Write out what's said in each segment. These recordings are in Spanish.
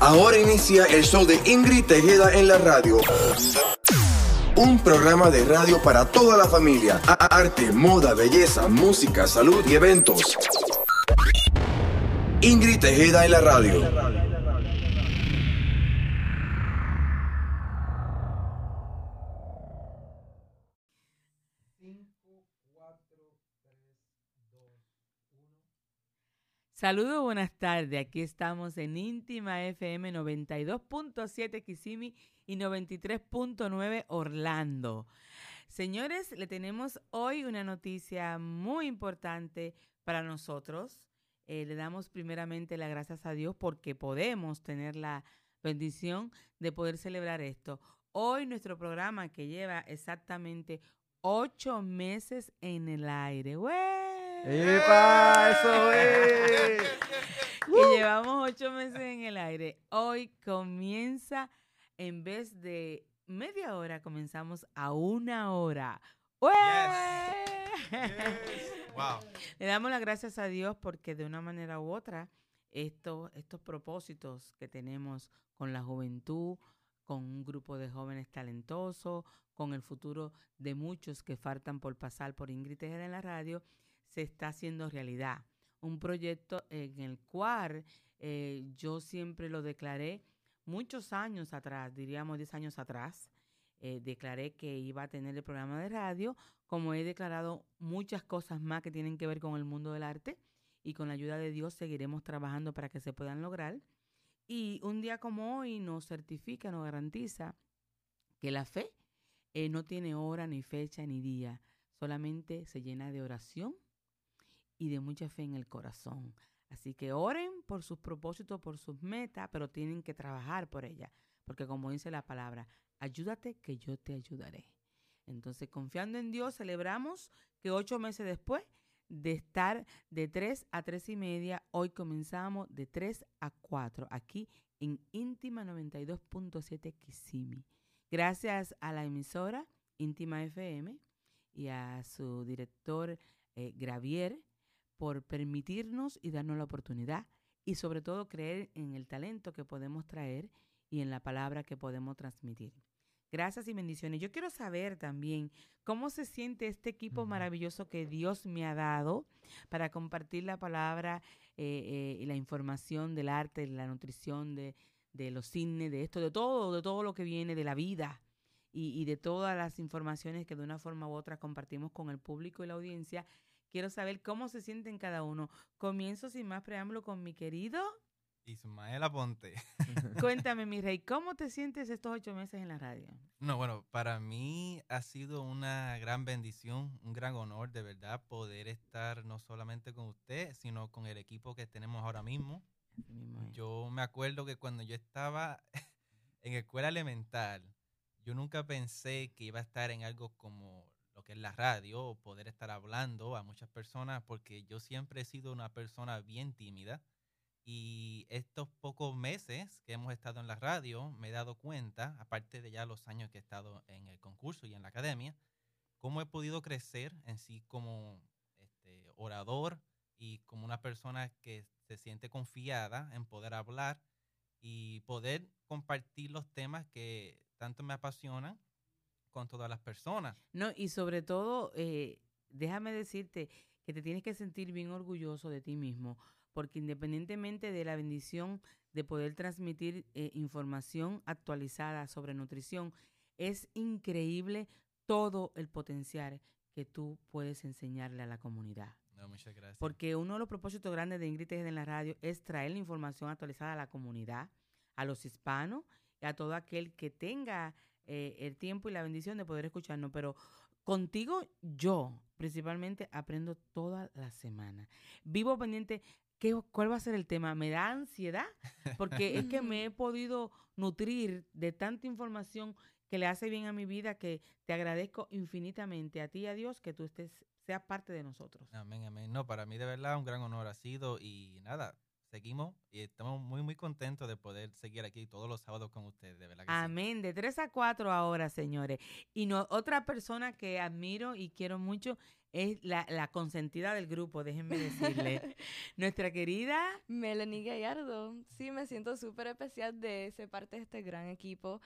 Ahora inicia el show de Ingrid Tejeda en la radio. Un programa de radio para toda la familia. Arte, moda, belleza, música, salud y eventos. Ingrid Tejeda en la radio. Saludos, buenas tardes. Aquí estamos en Íntima FM 92.7 Kissimmee y 93.9 Orlando. Señores, le tenemos hoy una noticia muy importante para nosotros. Eh, le damos primeramente las gracias a Dios porque podemos tener la bendición de poder celebrar esto. Hoy nuestro programa que lleva exactamente ocho meses en el aire. ¡Güey! ¡Epa! ¡Eso es! que llevamos ocho meses en el aire. Hoy comienza, en vez de media hora, comenzamos a una hora. ¡Ué! Wow. Le damos las gracias a Dios porque de una manera u otra, estos, estos propósitos que tenemos con la juventud, con un grupo de jóvenes talentosos, con el futuro de muchos que faltan por pasar por Ingrid Tejeda en la radio, se está haciendo realidad. Un proyecto en el cual eh, yo siempre lo declaré muchos años atrás, diríamos 10 años atrás, eh, declaré que iba a tener el programa de radio, como he declarado muchas cosas más que tienen que ver con el mundo del arte y con la ayuda de Dios seguiremos trabajando para que se puedan lograr. Y un día como hoy nos certifica, nos garantiza que la fe eh, no tiene hora, ni fecha, ni día, solamente se llena de oración y de mucha fe en el corazón. Así que oren por sus propósitos, por sus metas, pero tienen que trabajar por ellas. Porque como dice la palabra, ayúdate que yo te ayudaré. Entonces, confiando en Dios, celebramos que ocho meses después de estar de 3 a 3 y media, hoy comenzamos de 3 a 4 aquí en Íntima 92.7 Kissimmee. Gracias a la emisora Íntima FM y a su director eh, Gravier por permitirnos y darnos la oportunidad y sobre todo creer en el talento que podemos traer y en la palabra que podemos transmitir. Gracias y bendiciones. Yo quiero saber también cómo se siente este equipo maravilloso que Dios me ha dado para compartir la palabra eh, eh, y la información del arte, de la nutrición, de, de los cines, de esto, de todo, de todo lo que viene de la vida y, y de todas las informaciones que de una forma u otra compartimos con el público y la audiencia. Quiero saber cómo se sienten cada uno. Comienzo sin más preámbulo con mi querido. Ismael Aponte. Cuéntame, mi rey, ¿cómo te sientes estos ocho meses en la radio? No, bueno, para mí ha sido una gran bendición, un gran honor de verdad poder estar no solamente con usted, sino con el equipo que tenemos ahora mismo. Yo me acuerdo que cuando yo estaba en escuela elemental, yo nunca pensé que iba a estar en algo como lo que es la radio o poder estar hablando a muchas personas porque yo siempre he sido una persona bien tímida y estos pocos meses que hemos estado en la radio me he dado cuenta, aparte de ya los años que he estado en el concurso y en la academia, cómo he podido crecer en sí como este, orador y como una persona que se siente confiada en poder hablar y poder compartir los temas que tanto me apasionan con todas las personas. No, y sobre todo, eh, déjame decirte que te tienes que sentir bien orgulloso de ti mismo, porque independientemente de la bendición de poder transmitir eh, información actualizada sobre nutrición, es increíble todo el potencial que tú puedes enseñarle a la comunidad. No, muchas gracias. Porque uno de los propósitos grandes de Ingrid en la radio es traer la información actualizada a la comunidad, a los hispanos y a todo aquel que tenga eh, el tiempo y la bendición de poder escucharnos. Pero contigo yo principalmente aprendo toda la semana. Vivo pendiente, ¿qué, ¿cuál va a ser el tema? Me da ansiedad porque es que me he podido nutrir de tanta información que le hace bien a mi vida que te agradezco infinitamente a ti y a Dios que tú estés, seas parte de nosotros. Amén, amén. No, para mí de verdad un gran honor ha sido y nada, seguimos y estamos muy, muy contentos de poder seguir aquí todos los sábados con ustedes, de verdad que Amén, de 3 a 4 ahora, señores. Y no, otra persona que admiro y quiero mucho es la, la consentida del grupo, déjenme decirle. Nuestra querida Melanie Gallardo. Sí, me siento súper especial de ser parte de este gran equipo.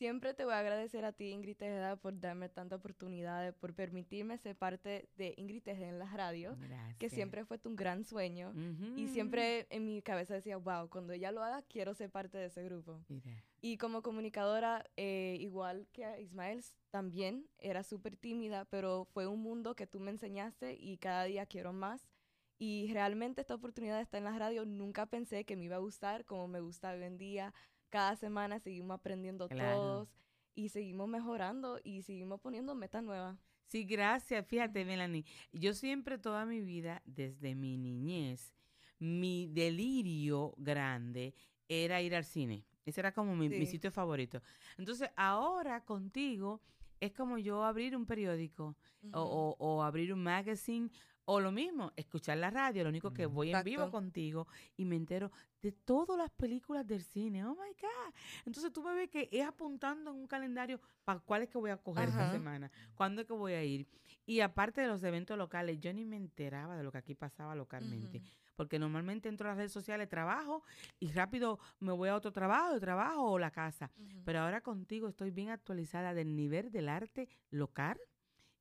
Siempre te voy a agradecer a ti, Ingrid Tejeda, por darme tanta oportunidad, por permitirme ser parte de Ingrid Tejeda en la radio, que siempre fue tu gran sueño. Y siempre en mi cabeza decía, wow, cuando ella lo haga, quiero ser parte de ese grupo. Y como comunicadora, eh, igual que a Ismael, también era súper tímida, pero fue un mundo que tú me enseñaste y cada día quiero más. Y realmente esta oportunidad de estar en la radio nunca pensé que me iba a gustar como me gusta hoy en día cada semana seguimos aprendiendo todos y seguimos mejorando y seguimos poniendo metas nuevas. Sí, gracias. Fíjate, Melanie, yo siempre toda mi vida, desde mi niñez, mi delirio grande era ir al cine. Ese era como mi, sitio favorito. Entonces, ahora contigo es como yo abrir un periódico o, o, abrir un magazine o lo mismo, escuchar la radio, lo único que voy en vivo contigo y me entero de todas las películas del cine. Oh my God. Entonces tú me ves que es apuntando en un calendario para cuál es que voy a coger esta semana, cuándo es que voy a ir. Y aparte de los eventos locales, yo ni me enteraba de lo que aquí pasaba localmente. Porque normalmente entro a las redes sociales, trabajo y rápido me voy a otro trabajo, trabajo o la casa. Pero ahora contigo estoy bien actualizada del nivel del arte local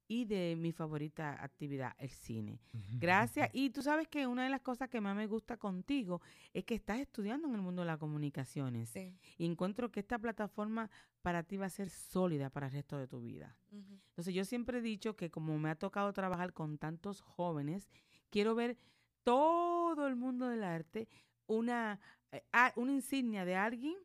y de mi favorita actividad, el cine. Gracias. Y tú sabes que una de las cosas que más me gusta contigo es que estás estudiando en el mundo de las comunicaciones. Y encuentro que esta plataforma para ti va a ser sólida para el resto de tu vida. Entonces yo siempre he dicho que como me ha tocado trabajar con tantos jóvenes, quiero ver todo el mundo del arte una, eh, una insignia de alguien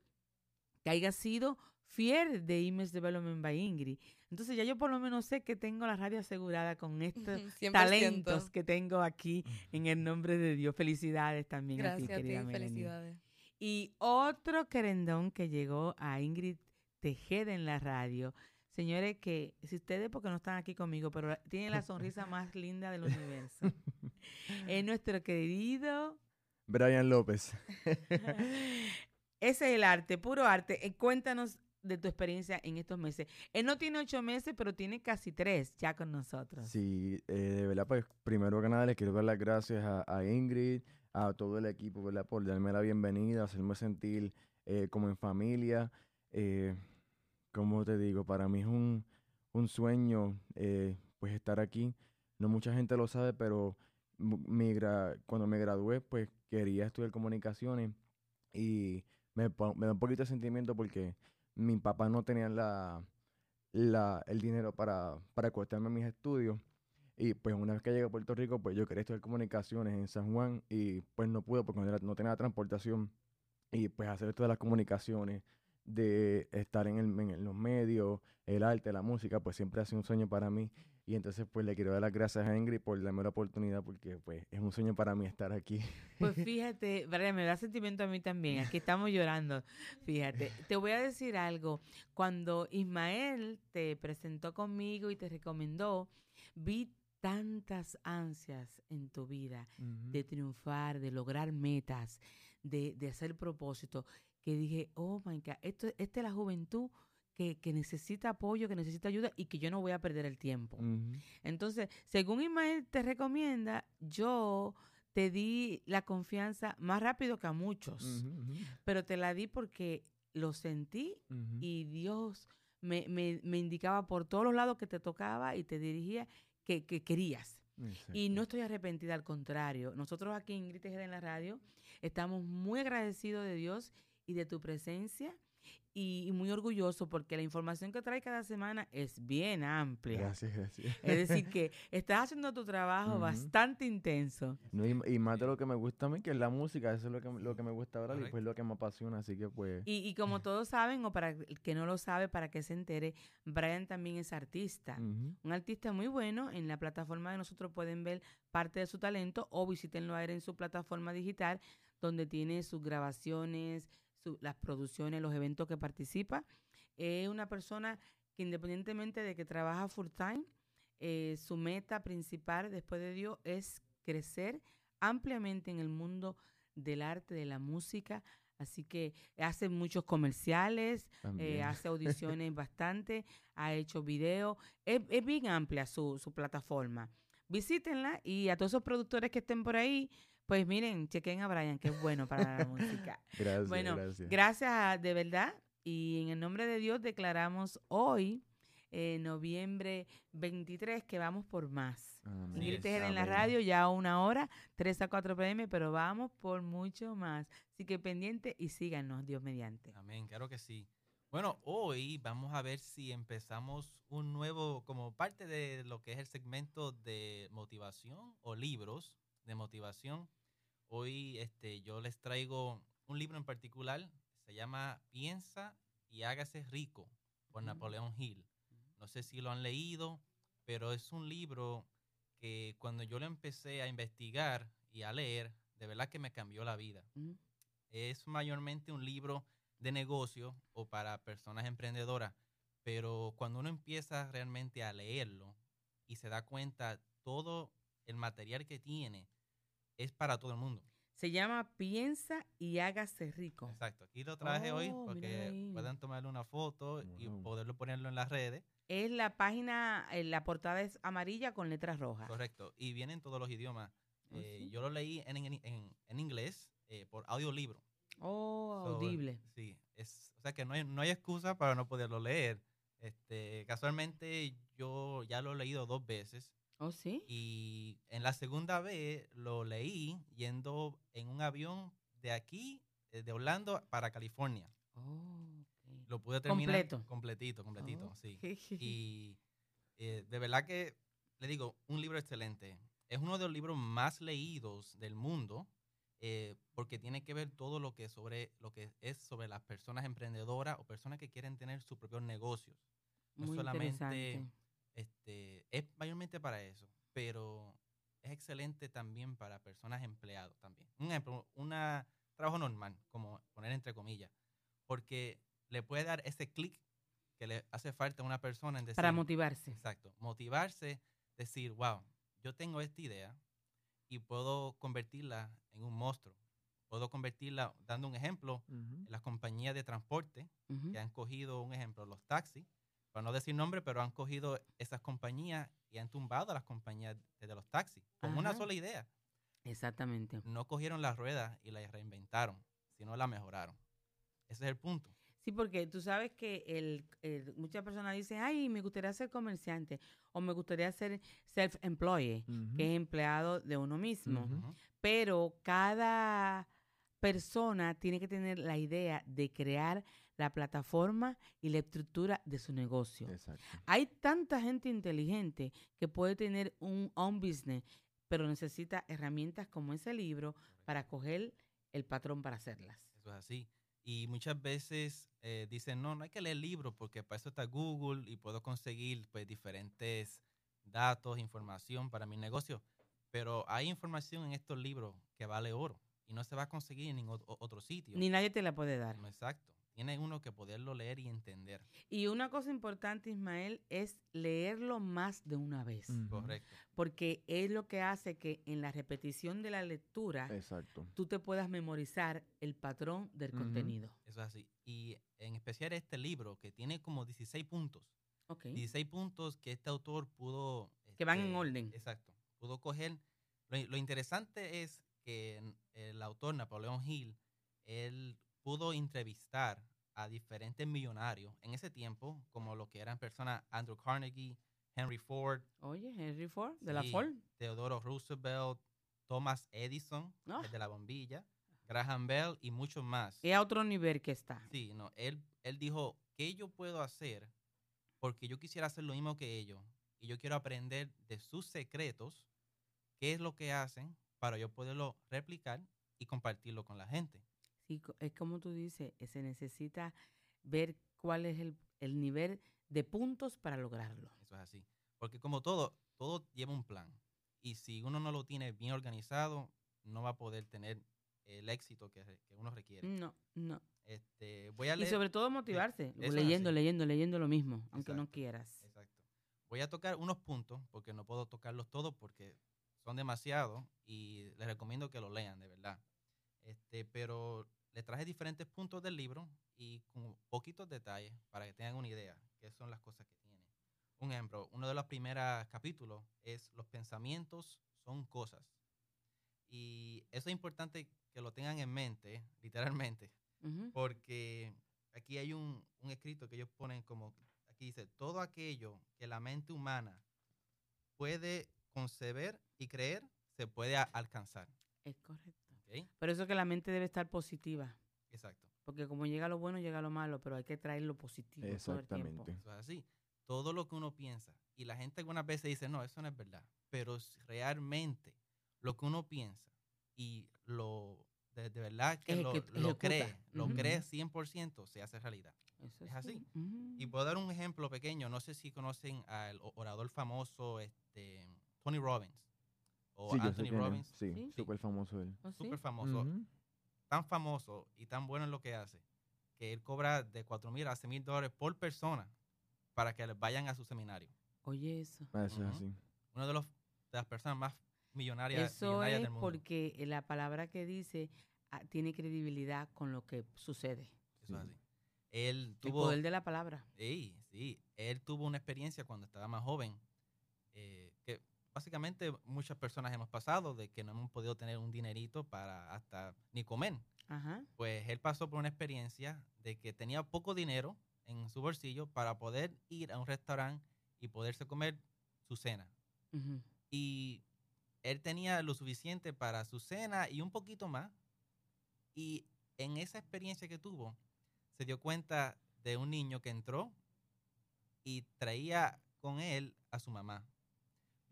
que haya sido fiel de Image Development by Ingrid. Entonces ya yo por lo menos sé que tengo la radio asegurada con estos talentos que tengo aquí en el nombre de Dios. Felicidades también Gracias a ti, querida a ti, Felicidades. Y otro querendón que llegó a Ingrid Tejeda en la radio. Señores, que si ustedes, porque no están aquí conmigo, pero tienen la sonrisa más linda del universo. es nuestro querido Brian López. Ese es el arte, puro arte. Eh, cuéntanos de tu experiencia en estos meses. Él no tiene ocho meses, pero tiene casi tres ya con nosotros. Sí, eh, de verdad, pues primero que nada les quiero dar las gracias a, Ingrid, a todo el equipo, ¿verdad? Por darme la bienvenida, hacerme sentir eh, como en familia. Eh, como te digo, para mí es un, un sueño eh, pues estar aquí. No mucha gente lo sabe, pero mi cuando me gradué, pues quería estudiar comunicaciones y me, me da un poquito de sentimiento porque mi papá no tenía la, la, el dinero para, para costarme mis estudios. Y pues una vez que llegué a Puerto Rico, pues yo quería estudiar comunicaciones en San Juan y pues no pude porque no, tenía transportación. Y pues hacer esto de las comunicaciones, de estar en, el, en los medios, el arte, la música, pues siempre ha sido un sueño para mí. Y entonces pues le quiero dar las gracias a Ingrid por darme la oportunidad porque pues es un sueño para mí estar aquí. Pues fíjate, Brian, me da sentimiento a mí también. Aquí estamos llorando. Fíjate, te voy a decir algo. Cuando Ismael te presentó conmigo y te recomendó, vi tantas ansias en tu vida de triunfar, de lograr metas, de, de hacer propósito, que dije, oh my God, esto, esta es la juventud que, necesita apoyo, que necesita ayuda y que yo no voy a perder el tiempo. Entonces, según Ismael te recomienda, yo te di la confianza más rápido que a muchos, pero te la di porque lo sentí y Dios me, me, indicaba por todos los lados que te tocaba y te dirigía que, querías. Y no estoy arrepentida, al contrario. Nosotros aquí en Grite en la radio estamos muy agradecidos de Dios y de tu presencia y, muy orgulloso porque la información que trae cada semana es bien amplia. Gracias, gracias. Es decir, que estás haciendo tu trabajo bastante intenso. y, más de lo que me gusta a mí, que es la música, eso es lo que, lo que me gusta ahora y pues lo que me apasiona, así que pues... Y, como todos saben, o para el que no lo sabe, para que se entere, Brian también es artista. Un artista muy bueno, en la plataforma de nosotros pueden ver parte de su talento o visítenlo a él en su plataforma digital, donde tiene sus grabaciones, las producciones, los eventos que participa. Es una persona que independientemente de que trabaja full time, eh, su meta principal después de Dios es crecer ampliamente en el mundo del arte, de la música. Así que hace muchos comerciales, eh, hace audiciones bastante, ha hecho videos. Es, es bien amplia su, su plataforma. Visítenla y a todos esos productores que estén por ahí, pues miren, chequen a Brian, que es bueno para la música. Gracias, Bueno, gracias. Gracias a- de verdad. Y en el nombre de Dios declaramos hoy, eh, noviembre 23, que vamos por más. Amén. Ingrid es. Tejeda en la radio ya una hora, 3 a 4 pm, pero vamos por mucho más. Así que pendiente y síganos, Dios mediante. Amén, claro que sí. Bueno, hoy vamos a ver si empezamos un nuevo, como parte de lo que es el segmento de motivación o libros de motivación. Hoy este, yo les traigo un libro en particular, se llama Piensa y hágase rico por Ujú. Napoleón Hill. No sé si lo han leído, pero es un libro que cuando yo lo empecé a investigar y a leer, de verdad que me cambió la vida Ujú. es mayormente un libro de negocio o para personas emprendedoras, pero cuando uno empieza realmente a leerlo y se da cuenta todo el material que tiene es para todo el mundo. Se llama Piensa y hágase rico. Exacto. Aquí lo traje hoy Oh, porque míralo ahí. puedan tomarle una foto y poderlo ponerlo en las redes. Es la página, eh, la portada es amarilla con letras rojas. Correcto. Y vienen todos los idiomas. Oh, Eh, sí. Yo lo leí en, en, en- en inglés eh, por audiolibro. Oh, So, audible. Sí, es, o sea que no hay, no hay excusa para no poderlo leer. Este, casualmente yo ya lo he leído dos veces Oh, sí. y en la segunda vez lo leí yendo en un avión de aquí, eh, de Orlando para California. Oh, ok. Lo pude terminar Completo. completito, completito, Oh, sí. Y eh, de verdad que, le digo, un libro excelente. Es uno de los libros más leídos del mundo eh, porque tiene que ver todo lo que, sobre, lo que es sobre las personas emprendedoras o personas que quieren tener sus propios negocios. no Muy solamente. Este, es mayormente para eso, pero es excelente también para personas empleados también. Un ejemplo, un trabajo normal, como poner entre comillas, porque le puede dar ese clic que le hace falta a una persona en decir, Para motivarse. Exacto. Motivarse, decir, wow, yo tengo esta idea y puedo convertirla en un monstruo. Puedo convertirla, dando un ejemplo, en las compañías de transporte que han cogido, un ejemplo, los taxis, para no decir nombre, pero han cogido esas compañías y han tumbado a las compañías de, los taxis con una sola idea. Exactamente. No cogieron las ruedas y las reinventaron, sino la mejoraron. Ese es el punto. Sí, porque tú sabes que el, el- muchas personas dicen, ay, me gustaría ser comerciante o me gustaría ser self-employed, que es empleado de uno mismo. Pero cada persona tiene que tener la idea de crear la plataforma y la estructura de su negocio. Exacto. Hay tanta gente inteligente que puede tener un own business, pero necesita herramientas como ese libro para coger el patrón para hacerlas. Eso es así. Y muchas veces eh, dicen, no, no hay que leer libros porque para eso está Google y puedo conseguir pues, diferentes datos, información para mi negocio. Pero hay información en estos libros que vale oro y no se va a conseguir en ningún otro sitio. Ni nadie te la puede dar. Exacto. Tiene uno que poderlo leer y entender. Y una cosa importante, Ismael, es leerlo más de una vez, Ujú. Correcto. porque es lo que hace que en la repetición de la lectura Exacto. tú te puedas memorizar el patrón del Ujú. contenido. Eso es así. Y en especial este libro que tiene como 16 puntos. Ok. 16 puntos que este autor pudo... Que van en este, orden. Exacto. Pudo coger... Lo, lo interesante es que n- el autor, Napoleón Hill, él pudo entrevistar a diferentes millonarios en ese tiempo, como lo que eran personas Andrew Carnegie, Henry Ford, Oye, Henry Ford, de la Sí. Ford. Theodore Roosevelt, Thomas Edison, Ah. el de la bombilla, Graham Bell y muchos más. Es a otro nivel que está. Sí, no, él, él dijo, ¿qué yo puedo hacer? Porque yo quisiera hacer lo mismo que ellos y yo quiero aprender de sus secretos, qué es lo que hacen para yo poderlo replicar y compartirlo con la gente. Sí, es como tú dices, eh, se necesita ver cuál es el, el nivel de puntos para lograrlo. Eso es así. Porque como todo, todo lleva un plan. Y si uno no lo tiene bien organizado, no va a poder tener el éxito que, que uno requiere. No, no. Este, voy a Y leer. sobre todo motivarse, leyendo, leyendo, leyendo lo mismo, aunque no quieras. Exacto. Voy a tocar unos puntos porque no puedo tocarlos todos porque son demasiados y les recomiendo que lo lean, de verdad. Este, pero le traje diferentes puntos del libro y con poquitos detalles para que tengan una idea qué son las cosas que tiene. Un ejemplo, uno de los primeros capítulos es los pensamientos son cosas. Y eso es importante que lo tengan en mente, literalmente, porque aquí hay un, un escrito que ellos ponen como, aquí dice, todo aquello que la mente humana puede conceber y creer, se puede alcanzar. Es correcto. ¿Ok? Por eso que la mente debe estar positiva. Exacto. Porque como llega lo bueno, llega lo malo, pero hay que traer lo positivo todo el tiempo. Exactamente. Eso es así. Todo lo que uno piensa. Y la gente algunas veces dice, no, eso no es verdad. Pero realmente lo que uno piensa y lo de, de verdad que lo, lo cree, lo cree 100%, se hace realidad. Eso Es sí. así. Y puedo dar un ejemplo pequeño. No sé si conocen al orador famoso este, Tony Robbins o Sí, Anthony es. Robbins. Sí, Sí. súper famoso él. ¿Oh, sí? Súper famoso. Tan famoso y tan bueno en lo que hace que él cobra de 4 mil a 6 mil dólares por persona para que vayan a su seminario. Oye, eso. Ah, Eso es así. Uno de, los, de las personas más millonarias, Eso millonarias es del mundo. porque la palabra que dice ah, tiene credibilidad con lo que sucede. Eso es Sí. así. Él El tuvo, poder de la palabra. sí, sí, él tuvo una experiencia cuando estaba más joven eh, básicamente muchas personas hemos pasado de que no hemos podido tener un dinerito para hasta ni comer. Ajá. Pues él pasó por una experiencia de que tenía poco dinero en su bolsillo para poder ir a un restaurante y poderse comer su cena. y él tenía lo suficiente para su cena y un poquito más. Y en esa experiencia que tuvo, se dio cuenta de un niño que entró y traía con él a su mamá,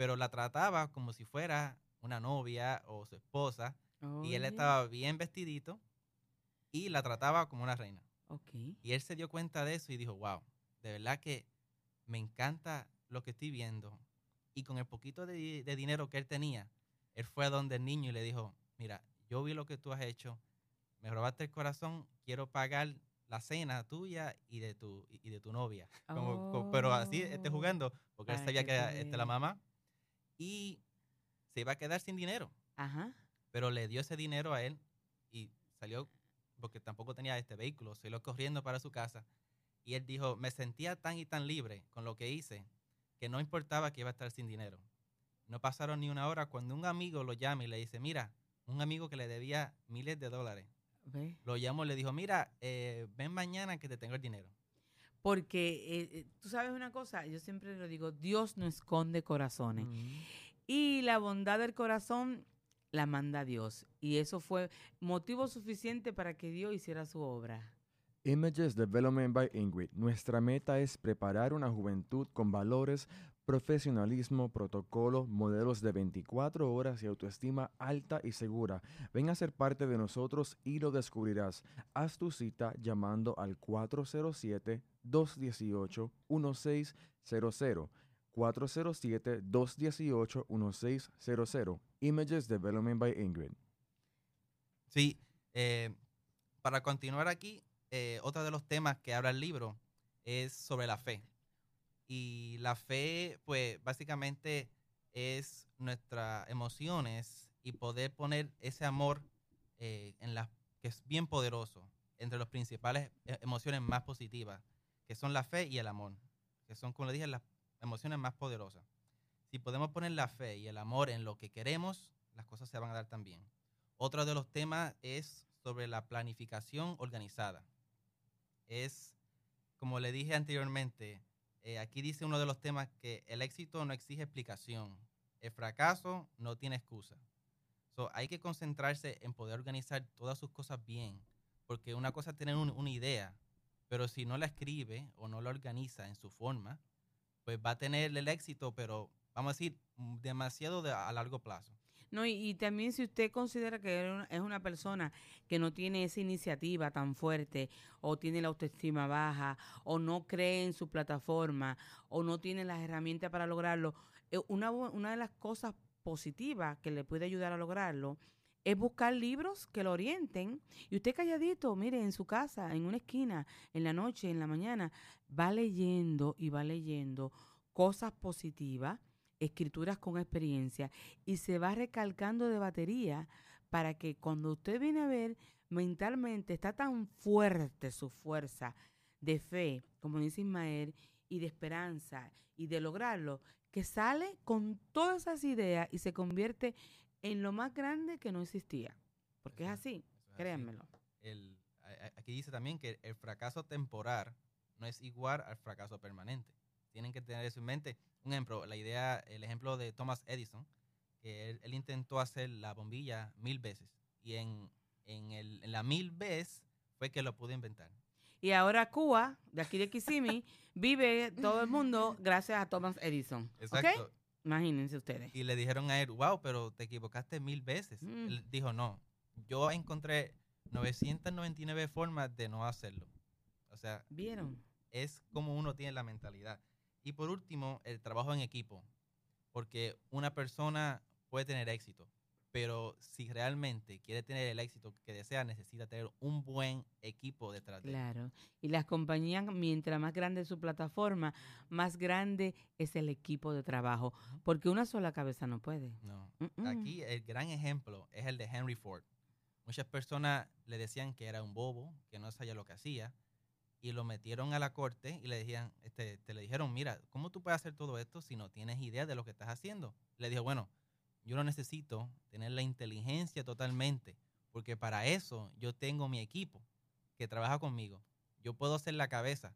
pero la trataba como si fuera una novia o su esposa, y él estaba bien vestidito y la trataba como una reina. Y él se dio cuenta de eso y dijo, wow, de verdad que me encanta lo que estoy viendo. Y con el poquito de, di- de dinero que él tenía, él fue a donde el niño y le dijo, mira, yo vi lo que tú has hecho, me robaste el corazón, quiero pagar la cena tuya y de tu, y de tu novia. Como- pero así, este, Oh, jugando, porque él sabía que era este, la mamá. Y se iba a quedar sin dinero Ajá. pero le dio ese dinero a él y salió porque tampoco tenía este vehículo, salió corriendo para su casa y él dijo, me sentía tan y tan libre con lo que hice que no importaba que iba a estar sin dinero. No pasaron ni una hora cuando un amigo lo llama y le dice, mira, un amigo que le debía miles de dólares, lo llamó y le dijo, mira, eh, ven mañana que te tengo el dinero. Porque eh, eh, tú sabes una cosa, yo siempre lo digo, Dios no esconde corazones. Y la bondad del corazón la manda Dios. Y eso fue motivo suficiente para que Dios hiciera su obra. Images Development by Ingrid. Nuestra meta es preparar una juventud con valores, profesionalismo, protocolo, modelos de 24 horas y autoestima alta y segura. Ven a ser parte de nosotros y lo descubrirás. Haz tu cita llamando al 407-218-1600. 407-218-1600. Images Development by Ingrid. Sí, eh, para continuar aquí, eh, otro de los temas que habla el libro es sobre la fe. Y la fe, pues básicamente es nuestras emociones y poder poner ese amor eh, en la, que es bien poderoso, entre las principales emociones más positivas, que son la fe y el amor, que son, como le dije, las emociones más poderosas. Si podemos poner la fe y el amor en lo que queremos, las cosas se van a dar también. Otro de los temas es sobre la planificación organizada. Es, como le dije anteriormente, eh, aquí dice uno de los temas que el éxito no exige explicación. El fracaso no tiene excusa. So, hay que concentrarse en poder organizar todas sus cosas bien, porque una cosa es tener un- una idea, pero si no la escribe o no la organiza en su forma, pues va a tener el éxito, pero vamos a decir, mm, demasiado de- a largo plazo. No, y, y también si usted considera que es una- persona que no tiene esa iniciativa tan fuerte, o tiene la autoestima baja, o no cree en su plataforma, o no tiene las herramientas para lograrlo, eh, una, una de las cosas positivas que le puede ayudar a lograrlo es buscar libros que lo orienten. Y usted calladito, mire, en su casa, en una esquina, en la noche, en la mañana, va leyendo y va leyendo cosas positivas, escrituras con experiencia, y se va recalcando de batería para que cuando usted viene a ver mentalmente está tan fuerte su fuerza de fe, como dice Ismael, y de esperanza y de lograrlo, que sale con todas esas ideas y se convierte en lo más grande que no existía. Porque es así, es así. créanmelo. El- aquí dice también que el fracaso temporal no es igual al fracaso permanente. Tienen que tener eso en mente. Un ejemplo, la idea, el ejemplo de Thomas Edison, que él, él intentó hacer la bombilla mil veces y en, en, el, en la mil vez fue que lo pudo inventar. Y ahora Cuba, de aquí de Kissimmee, vive todo el mundo gracias a Thomas Edison. Exacto. Imagínense ustedes. Y le dijeron a él, wow, pero te equivocaste mil veces. Mm. Él dijo, no, yo encontré 999 formas de no hacerlo. O sea, ¿Vieron? es como uno tiene la mentalidad. Y por último, el trabajo en equipo. Porque una persona puede tener éxito, pero si realmente quiere tener el éxito que desea, necesita tener un buen equipo detrás de él. Claro. Y las compañías, mientras más grande es su plataforma, más grande es el equipo de trabajo. Porque una sola cabeza no puede. No. Aquí el gran ejemplo es el de Henry Ford. Muchas personas le decían que era un bobo, que no sabía lo que hacía, y lo metieron a la corte y le decían, este, te le dijeron, mira, ¿cómo tú puedes hacer todo esto si no tienes idea de lo que estás haciendo? Le dijo, bueno, yo no necesito tener la inteligencia totalmente, porque para eso yo tengo mi equipo que trabaja conmigo. Yo puedo ser la cabeza,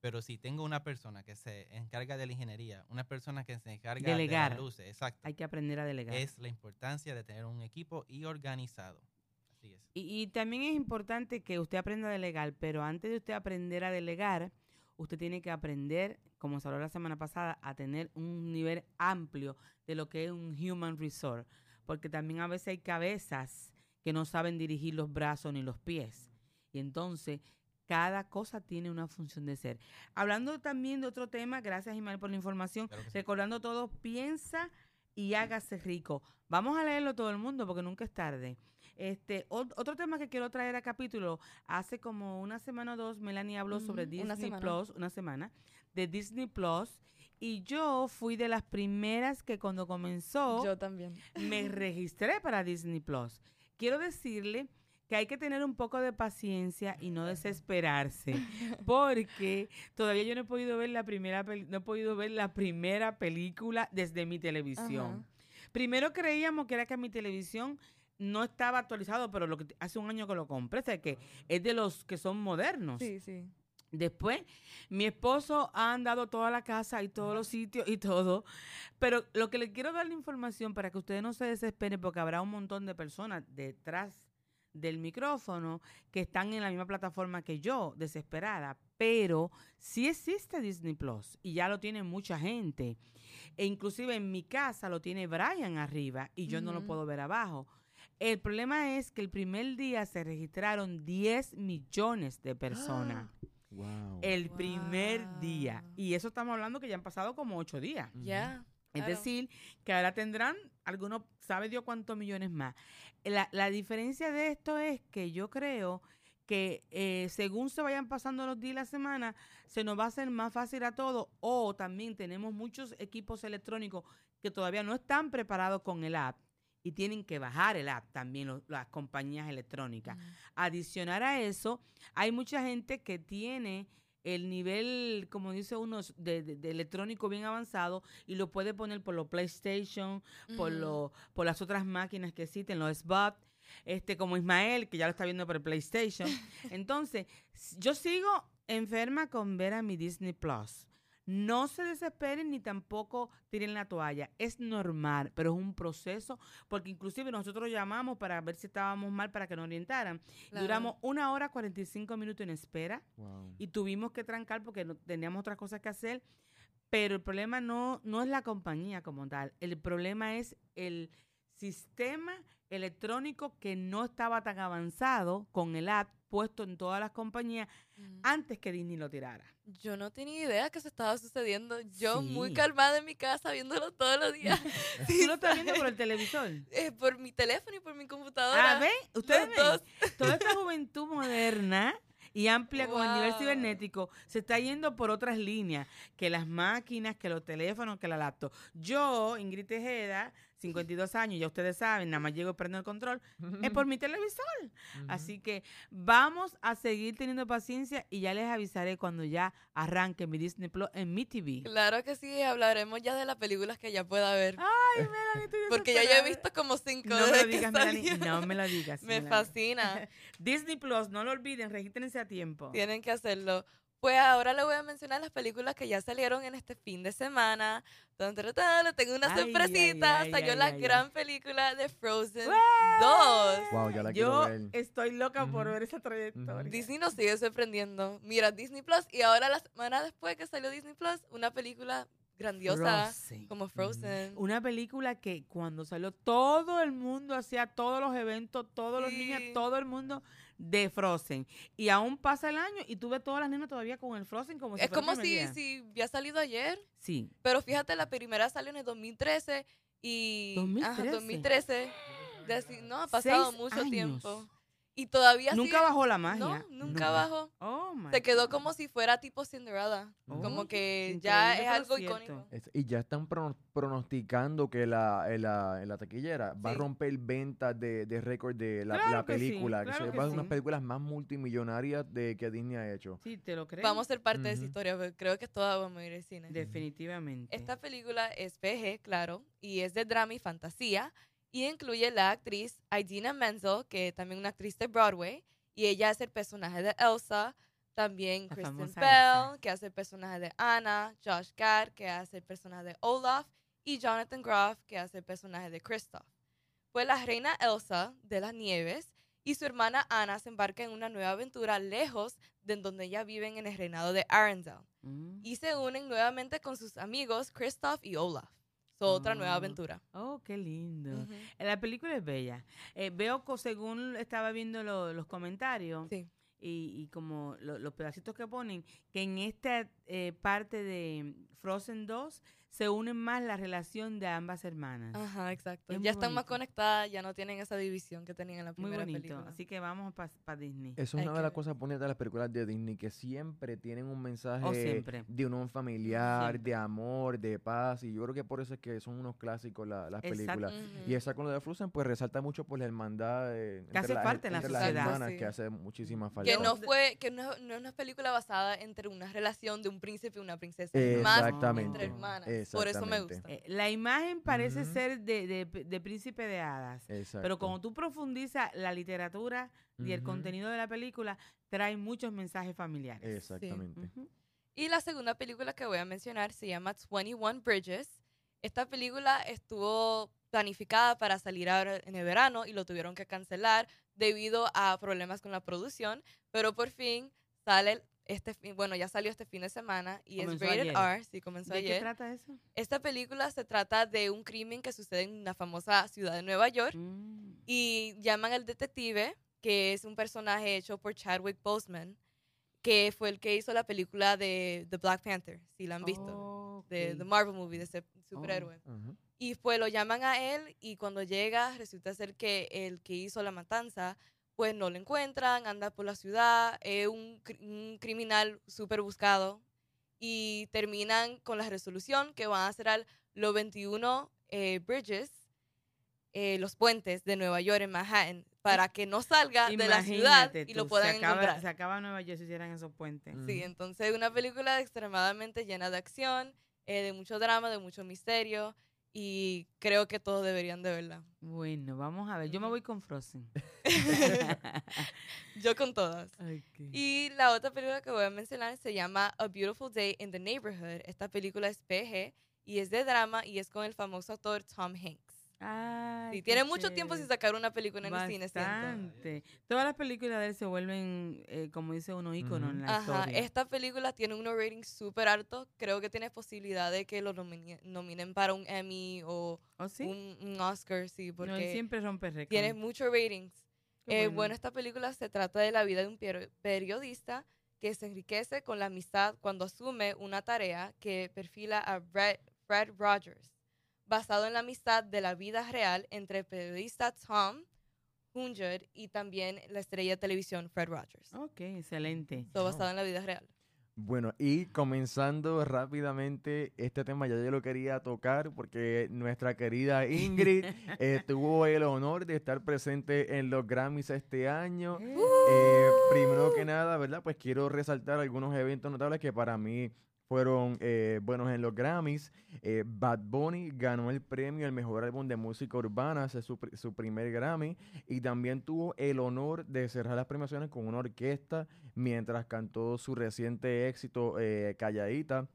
pero si tengo una persona que se encarga de la ingeniería, una persona que se encarga Delegar. de las luces, exacto Hay que aprender a delegar. es la importancia de tener un equipo y organizado. Así es. Y, y también es importante que usted aprenda a delegar, pero antes de usted aprender a delegar, usted tiene que aprender, como se habló la semana pasada, a tener un nivel amplio de lo que es un human resource. Porque también a veces hay cabezas que no saben dirigir los brazos ni los pies. Y entonces, cada cosa tiene una función de ser. Hablando también de otro tema, gracias Ismael por la información, Claro sí. recordando todo, piensa y hágase rico. Vamos a leerlo todo el mundo porque nunca es tarde. Este, ot- otro tema que quiero traer a capítulo, hace como una semana o dos, Melanie habló sobre Ujú, una Disney semana. Plus, una semana, de Disney Plus, y yo fui de las primeras que cuando comenzó Yo también. me registré para Disney Plus. Quiero decirle que hay que tener un poco de paciencia y no desesperarse, porque todavía yo no he podido ver la primera no he podido ver la primera película desde mi televisión. Primero creíamos que era que mi televisión no estaba actualizado, pero lo que hace un año que lo compré, o sea que es de los que son modernos. Sí, sí. Después, mi esposo ha andado toda la casa y todos los sitios y todo. Pero lo que le quiero dar la información para que ustedes no se desesperen, porque habrá un montón de personas detrás del micrófono que están en la misma plataforma que yo, desesperada. Pero sí existe Disney Plus y ya lo tiene mucha gente. E inclusive en mi casa lo tiene Brian arriba y yo no lo puedo ver abajo. El problema es que el primer día se registraron 10 millones de personas. Wow. El primer día. Y eso estamos hablando que ya han pasado como ocho días. Ya. Es claro. decir, que ahora tendrán, algunos, sabe Dios cuántos millones más. La, la diferencia de esto es que yo creo que eh, según se vayan pasando los días y la semana, se nos va a hacer más fácil a todo. O también tenemos muchos equipos electrónicos que todavía no están preparados con el app y tienen que bajar el app también las compañías electrónicas. Adicionar a eso, hay mucha gente que tiene el nivel, como dice uno, de, de- de electrónico bien avanzado y lo puede poner por los PlayStation, por, lo- por las otras máquinas que existen, los SBOT, este, como Ismael, que ya lo está viendo por el PlayStation. Entonces, yo sigo enferma con ver a mi Disney Plus. No se desesperen ni tampoco tiren la toalla. Es normal, pero es un proceso, porque inclusive nosotros llamamos para ver si estábamos mal para que nos orientaran. Claro. Duramos una hora 45 minutos en espera Wow. y tuvimos que trancar porque no, teníamos otras cosas que hacer. Pero el problema no, no es la compañía como tal. El problema es el sistema electrónico que no estaba tan avanzado con el app puesto en todas las compañías Mm. antes que Disney lo tirara. Yo no tenía idea que eso estaba sucediendo. Yo muy Sí. calmada en mi casa viéndolo todos los días. ¿Tú lo estás viendo por el televisor? eh, por mi teléfono y por mi computadora. Ah, ¿ven? Ustedes ven. dos. Toda esta juventud moderna y amplia con el nivel Wow. cibernético se está yendo por otras líneas, que las máquinas, que los teléfonos, que la laptop. Yo, Ingrid Tejeda, 52 años, ya ustedes saben, nada más llego y prendo el control, es por mi televisor. Así que vamos a seguir teniendo paciencia y ya les avisaré cuando ya arranque mi Disney Plus en mi TV. Claro que sí, hablaremos ya de las películas que ya pueda ver. Ay, Melanie, estoy Porque ya yo he visto como cinco No me lo digas, Melanie, no me lo digas. Me Melanie. fascina. Disney Plus, no lo olviden, regístrense a tiempo. Tienen que hacerlo. Pues ahora le voy a mencionar las películas que ya salieron en este fin de semana. Le tengo una Ay, sorpresita. ay, ay, Salió la ay, ay. gran película de Frozen ¡Guau! 2. Wow, ya la quiero Yo ver. estoy loca por ver esa trayectoria. Disney nos sigue sorprendiendo. Mira, Disney Plus. Y ahora, la semana después que salió Disney Plus, una película grandiosa Frozen. como Frozen. Una película que cuando salió todo el mundo hacía todos los eventos, todos los niños, todo el mundo de Frozen. Y aún pasa el año y tú ves todas las nenas todavía con el Frozen como si Es fuera como si, si había salido ayer. Sí. Pero fíjate, la primera salió en el 2013 y... Ajá, 2013. 2013. Deci- no, ha pasado Seis mucho años. tiempo. Y todavía Nunca sigue- bajó la magia. No, nunca No. bajó. Oh, my Se quedó God. como si fuera tipo Cinderella. Oh, como que ya es algo cierto. icónico. Es- y ya están prono- pronosticando que la, en la, la taquillera va a Sí. romper ventas de, de récord de la, Claro la que sí, película. que claro se que va a ser una de sí. las películas más multimillonarias de que Disney ha hecho. Sí, te lo creo. Vamos a ser parte de esa historia, pero creo que todas vamos a ir al cine. Definitivamente. Esta película es PG, claro, y es de drama y fantasía, y incluye la actriz Idina Menzel, que es también una actriz de Broadway, y ella es el personaje de Elsa, también La Kristen Bell, Elsa. que hace el personaje de Anna, Josh Gad, que hace el personaje de Olaf, y Jonathan Groff, que hace el personaje de Kristoff. Pues la reina Elsa de las Nieves y su hermana Anna se embarcan en una nueva aventura lejos de donde ellas viven en el reinado de Arendelle Mm. y se unen nuevamente con sus amigos Kristoff y Olaf. So, otra nueva Ah. aventura. Oh, qué lindo. Eh, La película es bella. Eh, veo, según estaba viendo lo- los comentarios Sí. y, y como lo- los pedacitos que ponen, que en esta eh, parte de Frozen 2 se unen más la relación de ambas hermanas. Ajá, exacto. Es ya muy están más conectadas, ya no tienen esa división que tenían en la Muy primera bonito. película. Así que vamos para Disney. Eso es Hay una que de las cosas bonitas de las películas de Disney, que siempre tienen un mensaje Oh, siempre. de unión familiar, Siempre. de amor, de paz. Y yo creo que por eso es que son unos clásicos la- las Exacto. películas. Y esa con lo de Frozen, pues resalta mucho por la hermandad eh, entre, hace la- falta en la entre las sociedad. hermanas, Sí. que hace muchísima falta. que no de- fue, que no, no es una película basada entre una relación de un príncipe y una princesa, es más Exactamente. entre hermanas. Por eso me gusta. Eh, la imagen parece Ujú. ser de, de- de príncipe de hadas. Exacto. Pero como tú profundizas la literatura y el Ujú. contenido de la película, trae muchos mensajes familiares. Exactamente. Ujú. Y la segunda película que voy a mencionar se llama 21 Bridges. Esta película estuvo planificada para salir ahora en el verano y lo tuvieron que cancelar debido a problemas con la producción, pero por fin sale este bueno, ya salió este fin de semana y Comenzó es rated ayer. R, sí, comenzó ¿De qué ayer. trata eso? Esta película se trata de un crimen que sucede en una famosa ciudad de Nueva York Mm. y llaman al detective, que es un personaje hecho por Chadwick Boseman, que fue el que hizo la película de The Black Panther, si la han visto, de Ok. The Marvel Movie, de ese superhéroe. Ajá. Y pues lo llaman a él y cuando llega resulta ser que el que hizo la matanza, pues no lo encuentran, anda por la ciudad, es un, un criminal súper buscado y terminan con la resolución que van a cerrar los 21 eh, bridges, eh, los puentes de Nueva York en Manhattan, para que no salga de la ciudad Imagínate y lo puedan se acaba, encontrar. Se acaba Nueva York si hicieran esos puentes. Sí, Ujú. entonces una película extremadamente llena de acción, eh, de mucho drama, de mucho misterio y creo que todos deberían de verla. Bueno, vamos a ver. Yo me voy con Frozen. Yo con todas. Y la otra película que voy a mencionar se llama A Beautiful Day in the Neighborhood. Esta película es PG y es de drama y es con el famoso actor Tom Hanks. Ay, Sí, tiene mucho tiempo sin sacar una película en el cine, siento. Todas las películas de él se vuelven, eh, como dice uno, íconos en la Ajá, historia. esta película tiene unos ratings súper altos. Creo que tiene posibilidad de que lo nomine- nominen para un Emmy o ¿Oh, sí? un, un Oscar, sí, No, él porque siempre rompe récords. tiene muchos ratings. Eh, bueno, esta película se trata de la vida de un periodista que se enriquece con la amistad cuando asume una tarea que perfila a Fred Rogers, basado en la amistad de la vida real entre el periodista Tom Hunjud y también la estrella de televisión Fred Rogers. Ok, excelente. Todo basado en la vida real. Bueno, y comenzando rápidamente, este tema ya yo lo quería tocar porque nuestra querida Ingrid eh, tuvo el honor de estar presente en los Grammys este año. Eh, primero que nada, ¿verdad? Pues quiero resaltar algunos eventos notables que para mí fueron eh, buenos en los Grammys. Eh, Bad Bunny ganó el premio al mejor álbum de música urbana, es su, su primer Grammy, y también tuvo el honor de cerrar las premiaciones con una orquesta mientras cantó su reciente éxito, eh, Calladita.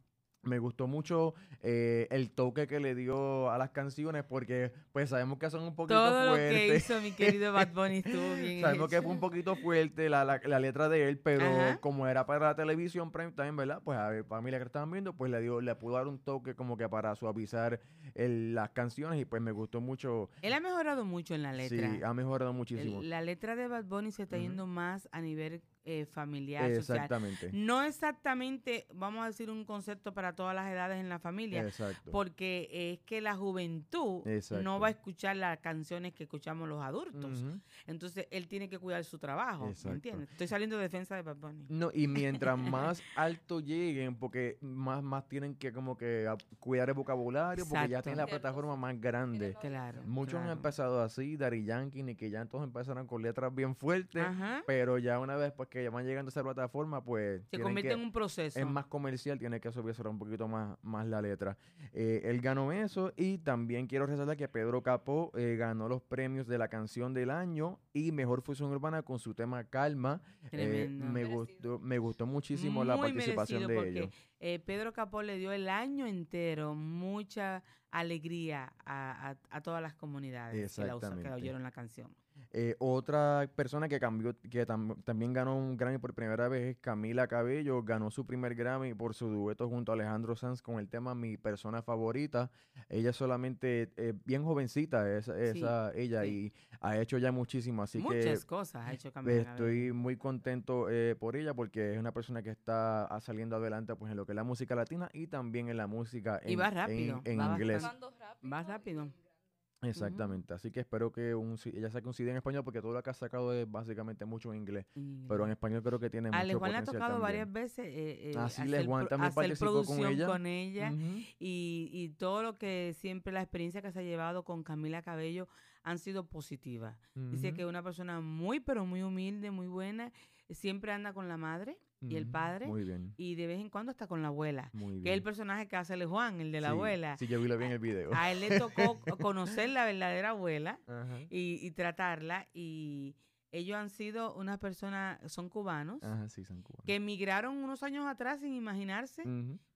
Me gustó mucho eh, el toque que le dio a las canciones porque pues sabemos que son un poquito Todo lo que fuertes. hizo mi querido Bad Bunny estuvo bien Sabemos que fue un poquito fuerte la, la, la letra de él, pero Ajá. como era para la televisión prime time, ¿verdad? Pues a ver, familia que estaban viendo, pues le dio, le pudo dar un toque como que para suavizar el- las canciones y pues me gustó mucho. Él ha mejorado mucho en la letra. Sí, ha mejorado El- muchísimo. la letra de Bad Bunny se está Ujú. yendo más a nivel eh, familiar, social. Exactamente. No exactamente, vamos a decir, un concepto para todas las edades en la familia, Exacto. porque es que la juventud Exacto. no va a escuchar las canciones que escuchamos los adultos. Entonces, él tiene que cuidar su trabajo, Exacto. ¿me entiendes? Estoy saliendo de defensa de Bad Bunny. No, y mientras más alto lleguen, porque más, más tienen que como que cuidar el vocabulario, porque ya tienen la plataforma más grande. Claro. Muchos han empezado así, Daddy Yankee, Nicky Jam, todos empezaron con letras bien fuertes. Ajá. Pero ya una vez pues que ya van llegando a esa plataforma, pues Se convierte que- en un proceso. es más comercial, tiene que subirse un poquito más, más la letra. Eh, él ganó eso y también quiero resaltar que Pedro Capó eh, ganó los premios de la canción del año y mejor fusión urbana con su tema Calma. Eh, Tremendo. me Merecido. gustó, me gustó muchísimo la participación de porque, ellos. eh, Pedro Capó le dio el año entero mucha alegría a, a- a todas las comunidades que, la usa- que oyeron la canción. Eh, otra persona que cambió, que tam- también ganó un Grammy por primera vez es Camila Cabello. Ganó su primer Grammy por su dueto junto a Alejandro Sanz con el tema Mi persona favorita. Ella solamente eh, bien jovencita, esa, Sí, esa- ella, sí. y ha hecho ya muchísimo. Así Muchas que cosas ha hecho Camila Cabello. estoy muy contento eh, por ella porque es una persona que está ah, saliendo adelante pues en lo que es la música latina y también en la música en, Y va rápido, en va inglés. Rápido Más rápido. Exactamente. Así que espero que un, ella saque un CD en español porque todo lo que ha sacado es básicamente mucho en inglés. Pero en español creo que tiene a mucho Juan le ha tocado también. varias veces eh, eh, Ah, sí, hacer, Les Juan también hacer participó con producción ella. con ella Ujú. y, y todo lo que siempre la experiencia que se ha llevado con Camila Cabello han sido positivas. Dice que es una persona muy, pero muy humilde, muy buena. Siempre anda con la madre y el padre Muy bien. y de vez en cuando hasta con la abuela. Muy bien. Que es el personaje que hace el Juan, el de la Sí, abuela. Sí, yo vi lo vi en el video. A él le tocó conocer la verdadera abuela y, y tratarla. Y ellos han sido unas personas, son cubanos, Ajá, sí, son cubanos. que emigraron unos años atrás sin imaginarse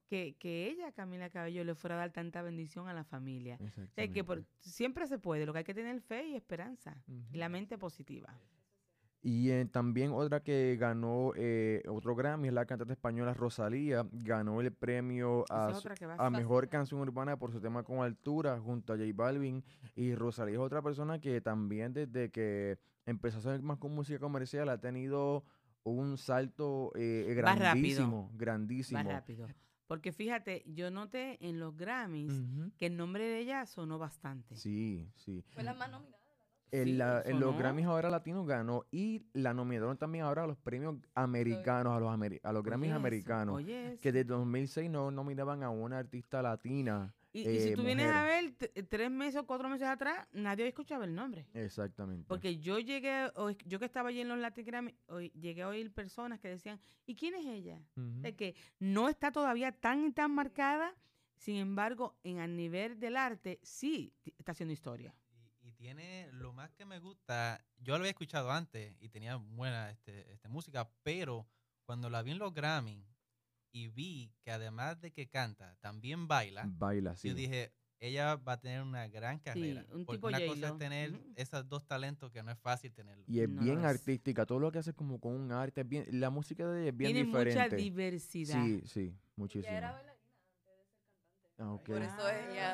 que, que ella, Camila Cabello, le fuera a dar tanta bendición a la familia. O sea, que por- siempre se puede, lo que hay que tener fe y esperanza y la mente positiva. Y eh, también otra que ganó eh, otro Grammy es la cantante española Rosalía. Ganó el premio a, su- a mejor canción urbana por su tema con altura junto a J Balvin. Y Rosalía es otra persona que también desde que empezó a hacer más con música comercial ha tenido un salto eh, Va rápido. grandísimo, grandísimo. Más rápido. Porque fíjate, yo noté en los Grammys que el nombre de ella sonó bastante. Sí, sí. Fue la más nominada. En, Sí, la- en los. Grammys ahora latinos ganó y la nominaron también ahora a los premios americanos, a los, a los Grammys Oye americanos. Oye que desde 2006 no nominaban a una artista latina. y, y si eh, tú vienes a ver, t- tres meses o cuatro meses atrás, nadie escuchaba el nombre. Exactamente. Porque yo llegué, o- yo que estaba allí en los Latin Grammy, llegué a oír personas que decían, ¿y quién es ella? De que no está todavía tan y tan marcada, sin embargo, en el nivel del arte sí está haciendo historia. Tiene lo más que me gusta. Yo lo había escuchado antes y tenía buena este, este, música, pero cuando la vi en los Grammy y vi que además de que canta, también baila, Baila, sí. yo dije, ella va a tener una gran carrera. un porque tipo una cosa es tener Ujú. esos dos talentos que no es fácil tenerlo. y es No bien es. artística. Todo lo que hace es como con un arte. es bien, la música de ella es bien Tiene mucha diferente. diversidad. Sí, sí, muchísimo. Ella era bailarina antes de ser cantante. Ah, ok. Por eso ella,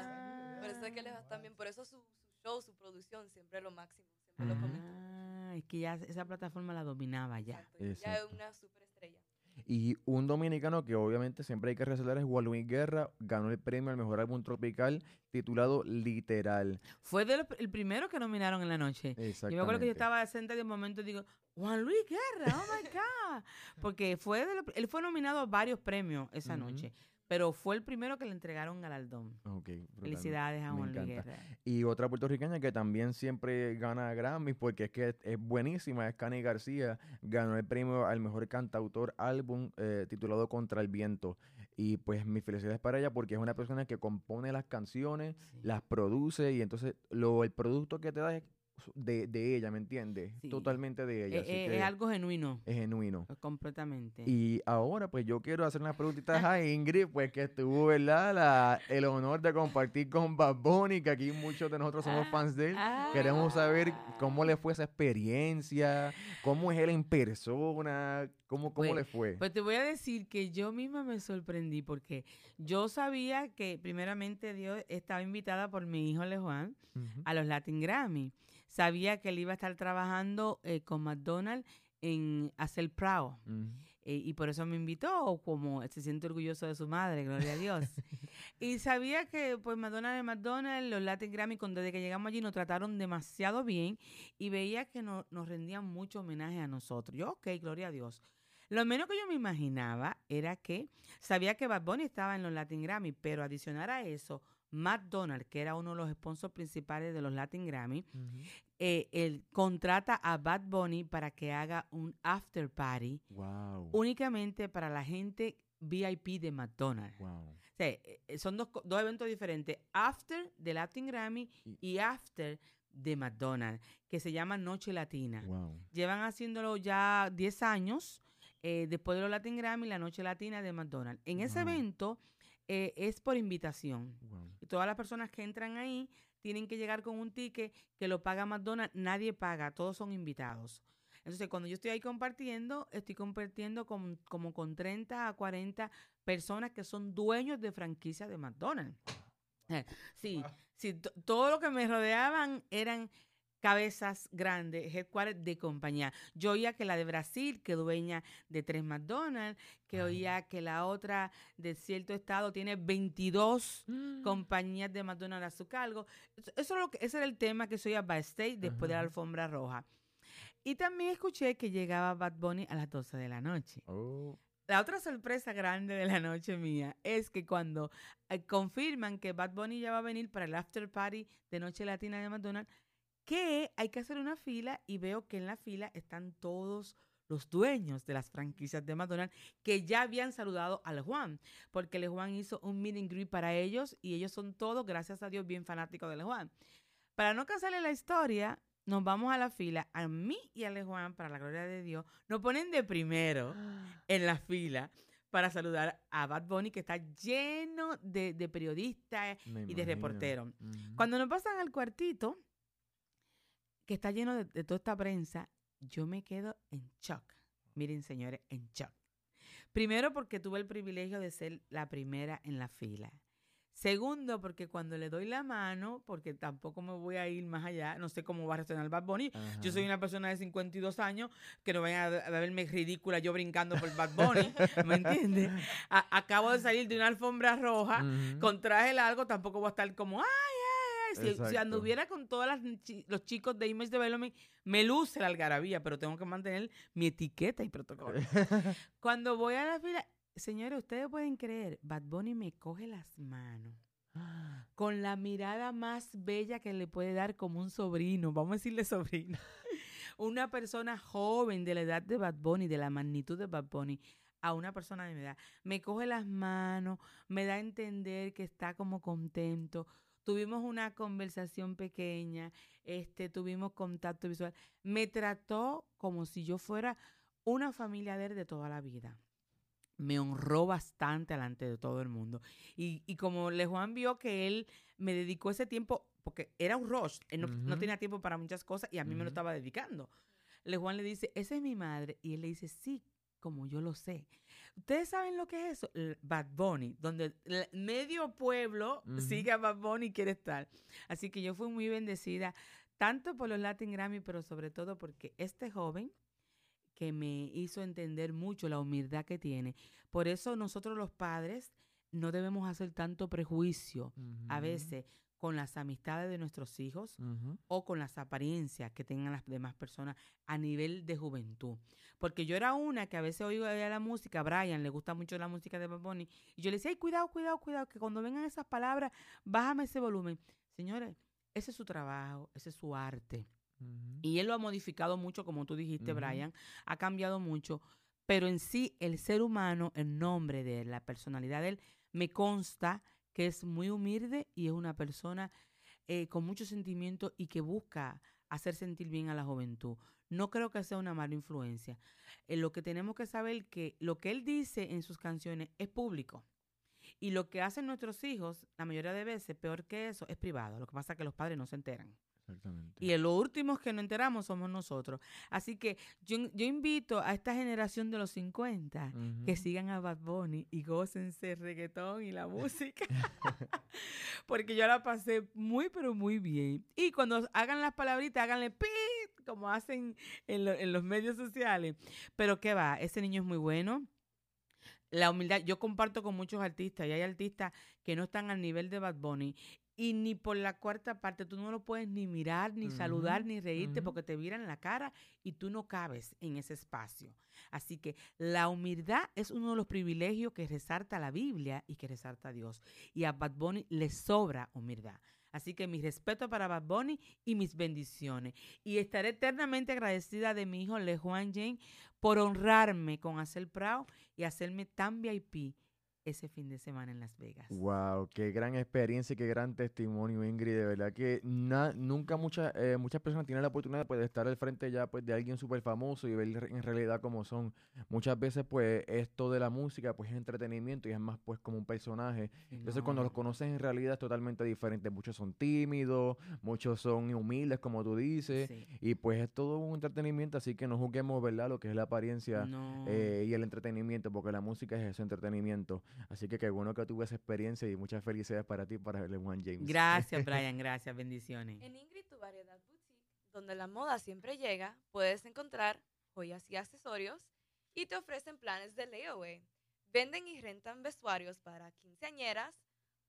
Ah. por eso es que les va tan bien. Por eso su, su show, su producción, siempre es lo máximo. Siempre lo comento. Ah, es que ya esa plataforma la dominaba ya. Exacto, y Ella es una superestrella. Y un dominicano que obviamente siempre hay que resaltar es Juan Luis Guerra, ganó el premio al mejor álbum tropical titulado Literal. Fue de los- el primero que nominaron en la noche. Yo me acuerdo que yo estaba sentada y de un momento digo, Juan Luis Guerra, oh my God. Porque fue de él fue nominado a varios premios esa noche, pero fue el primero que le entregaron galardón. Felicidades a Juan Luis. Guerra. Y otra puertorriqueña que también siempre gana Grammy porque es que es, es buenísima, es Cani García. Ganó el premio al mejor cantautor álbum eh, titulado Contra el Viento. Y pues mis felicidades para ella porque es una persona que compone las canciones, Sí. las produce y entonces lo, el producto que te da es de, de ella, ¿me entiendes? Sí. Totalmente de ella. Eh, así eh, que es algo genuino, es genuino. completamente. Y ahora, pues yo quiero hacer unas preguntitas a Ingrid, pues que estuvo, ¿verdad? La, el honor de compartir con Bad Bunny, que aquí muchos de nosotros somos fans de él. Queremos saber cómo le fue esa experiencia, cómo es él en persona, cómo, cómo Pues- le fue. Pues te voy a decir que yo misma me sorprendí porque yo sabía que primeramente Dios estaba invitada por mi hijo Lejuan Ujú. a los Latin Grammy. Sabía que él iba a estar trabajando eh, con McDonald's en Hacer Proud. Ujú. eh, y por eso me invitó, como se siente orgulloso de su madre, gloria a Dios. y sabía que, pues, McDonald's es McDonald's, los Latin Grammy, cuando desde que llegamos allí nos trataron demasiado bien y veía que no- nos rendían mucho homenaje a nosotros. Yo, ok, gloria a Dios. Lo menos que yo me imaginaba era que sabía que Bad Bunny estaba en los Latin Grammy, pero adicionar a eso, McDonald's, que era uno de los sponsors principales de los Latin Grammy, eh, él contrata a Bad Bunny para que haga un after party Wow. únicamente para la gente VIP de McDonald's. Wow. O sea, eh, eh, son dos, dos eventos diferentes. After de Latin Grammy y after de McDonald's, que se llama Noche Latina. Wow. Llevan haciéndolo ya 10 años, eh, después de los Latin Grammy, la Noche Latina de McDonald's. En ese evento eh, es por invitación. Wow. Y todas las personas que entran ahí tienen que llegar con un ticket que lo paga McDonald's. Nadie paga, todos son invitados. Entonces, cuando yo estoy ahí compartiendo, estoy compartiendo con, como con 30 a 40 personas que son dueños de franquicias de McDonald's. Eh, Sí, Wow. sí, to- todo lo que me rodeaban eran cabezas grandes, headquarters de compañía. Yo oía que la de Brasil, que dueña de tres McDonald's, que oía que la otra de cierto estado tiene 22 compañías de McDonald's a su cargo. Eso, es lo que, ese era el tema que soy a State después de la alfombra roja. Y también escuché que llegaba Bad Bunny a las 12 de la noche. Oh. La otra sorpresa grande de la noche mía es que cuando eh, confirman que Bad Bunny ya va a venir para el after party de Noche Latina de McDonald's, que hay que hacer una fila y veo que en la fila están todos los dueños de las franquicias de McDonald's que ya habían saludado al Juan, porque el Juan hizo un meet and greet para ellos y ellos son todos, gracias a Dios, bien fanáticos del Juan. Para no cansarle la historia, nos vamos a la fila, a mí y al Juan, para la gloria de Dios, nos ponen de primero en la fila para saludar a Bad Bunny, que está lleno de, de periodistas Me y de reporteros. Cuando nos pasan al cuartito, que está lleno de, de toda esta prensa, yo me quedo en shock. Miren, señores, en shock. Primero, porque tuve el privilegio de ser la primera en la fila. Segundo, porque cuando le doy la mano, porque tampoco me voy a ir más allá, no sé cómo va a reaccionar Bad Bunny. Yo soy una persona de 52 años que no vayan a, verme ridícula yo brincando por Bad Bunny, ¿me entiendes? Acabo de salir de una alfombra roja Ujú. con traje largo, tampoco voy a estar como, ay. Si, si anduviera con todos los chicos de Image Development, me luce la algarabía, pero tengo que mantener mi etiqueta y protocolo. Cuando voy a la fila, señores, ustedes pueden creer, Bad Bunny me coge las manos con la mirada más bella que le puede dar como un sobrino, vamos a decirle sobrino. una persona joven de la edad de Bad Bunny, de la magnitud de Bad Bunny, a una persona de mi edad. Me coge las manos, me da a entender que está como contento. Tuvimos una conversación pequeña, este, tuvimos contacto visual. Me trató como si yo fuera una familia de él de toda la vida me honró bastante delante de todo el mundo. Y, y como Le Juan vio que él me dedicó ese tiempo, porque era un rush, él no, no tenía tiempo para muchas cosas y a mí me lo estaba dedicando. Le Juan le dice, esa es mi madre. Y él le dice, sí, como yo lo sé. ¿Ustedes saben lo que es eso? Bad Bunny, donde el medio pueblo sigue a Bad Bunny y quiere estar. Así que yo fui muy bendecida, tanto por los Latin Grammy, pero sobre todo porque este joven que me hizo entender mucho la humildad que tiene. Por eso nosotros los padres no debemos hacer tanto prejuicio a veces con las amistades de nuestros hijos o con las apariencias que tengan las demás personas a nivel de juventud. Porque yo era una que a veces oigo oía la música, Brian le gusta mucho la música de Bad Bunny, y yo le decía, ay, cuidado, cuidado, cuidado, que cuando vengan esas palabras, bájame ese volumen. Señores, ese es su trabajo, ese es su arte. Y él lo ha modificado mucho, como tú dijiste. Brian, ha cambiado mucho, pero en sí el ser humano, el nombre de él, la personalidad de él, me consta que es muy humilde y es una persona eh, con mucho sentimiento y que busca hacer sentir bien a la juventud. No creo que sea una mala influencia. Eh, lo que tenemos que saber que lo que él dice en sus canciones es público. Y lo que hacen nuestros hijos, la mayoría de veces, peor que eso, es privado. Lo que pasa es que los padres no se enteran. Exactamente. Y los últimos que no enteramos somos nosotros. Así que yo, yo invito a esta generación de los 50 que sigan a Bad Bunny y gócense el reggaetón y la música. Porque yo la pasé muy, pero muy bien. Y cuando hagan las palabritas, háganle pi, como hacen en, lo- en los medios sociales. Pero qué va, ese niño es muy bueno. La humildad, yo comparto con muchos artistas y hay artistas que no están al nivel de Bad Bunny y ni por la cuarta parte tú no lo puedes ni mirar, ni saludar, ni reírte porque te miran la cara y tú no cabes en ese espacio. Así que la humildad es uno de los privilegios que resalta la Biblia y que resalta Dios. Y a Bad Bunny le sobra humildad. Así que mi respeto para Bad Bunny y mis bendiciones. Y estaré eternamente agradecida de mi hijo Le Juan Jane por honrarme con hacer Proud y hacerme tan VIP ese fin de semana en Las Vegas. Wow, qué gran experiencia y qué gran testimonio, Ingrid. De verdad que na- nunca muchas eh, muchas personas tienen la oportunidad pues, de estar al frente ya pues, de alguien súper famoso y ver en realidad cómo son. Muchas veces pues esto de la música pues es entretenimiento y es más pues como un personaje. Entonces cuando los No. conoces en realidad es totalmente diferente. Muchos son tímidos, muchos son humildes como tú dices. Sí. Y pues es todo un entretenimiento, así que no juzguemos, ¿verdad? Lo que es la apariencia No. eh, y el entretenimiento, porque la música es ese entretenimiento. Así que qué bueno que tuve esa experiencia y muchas felicidades para ti, para LeBron James. Gracias, Brian. Gracias. Bendiciones. En Ingrid Tu Variedad Boutique, donde la moda siempre llega, puedes encontrar joyas y accesorios y te ofrecen planes de layaway. Venden y rentan vestuarios para quinceañeras,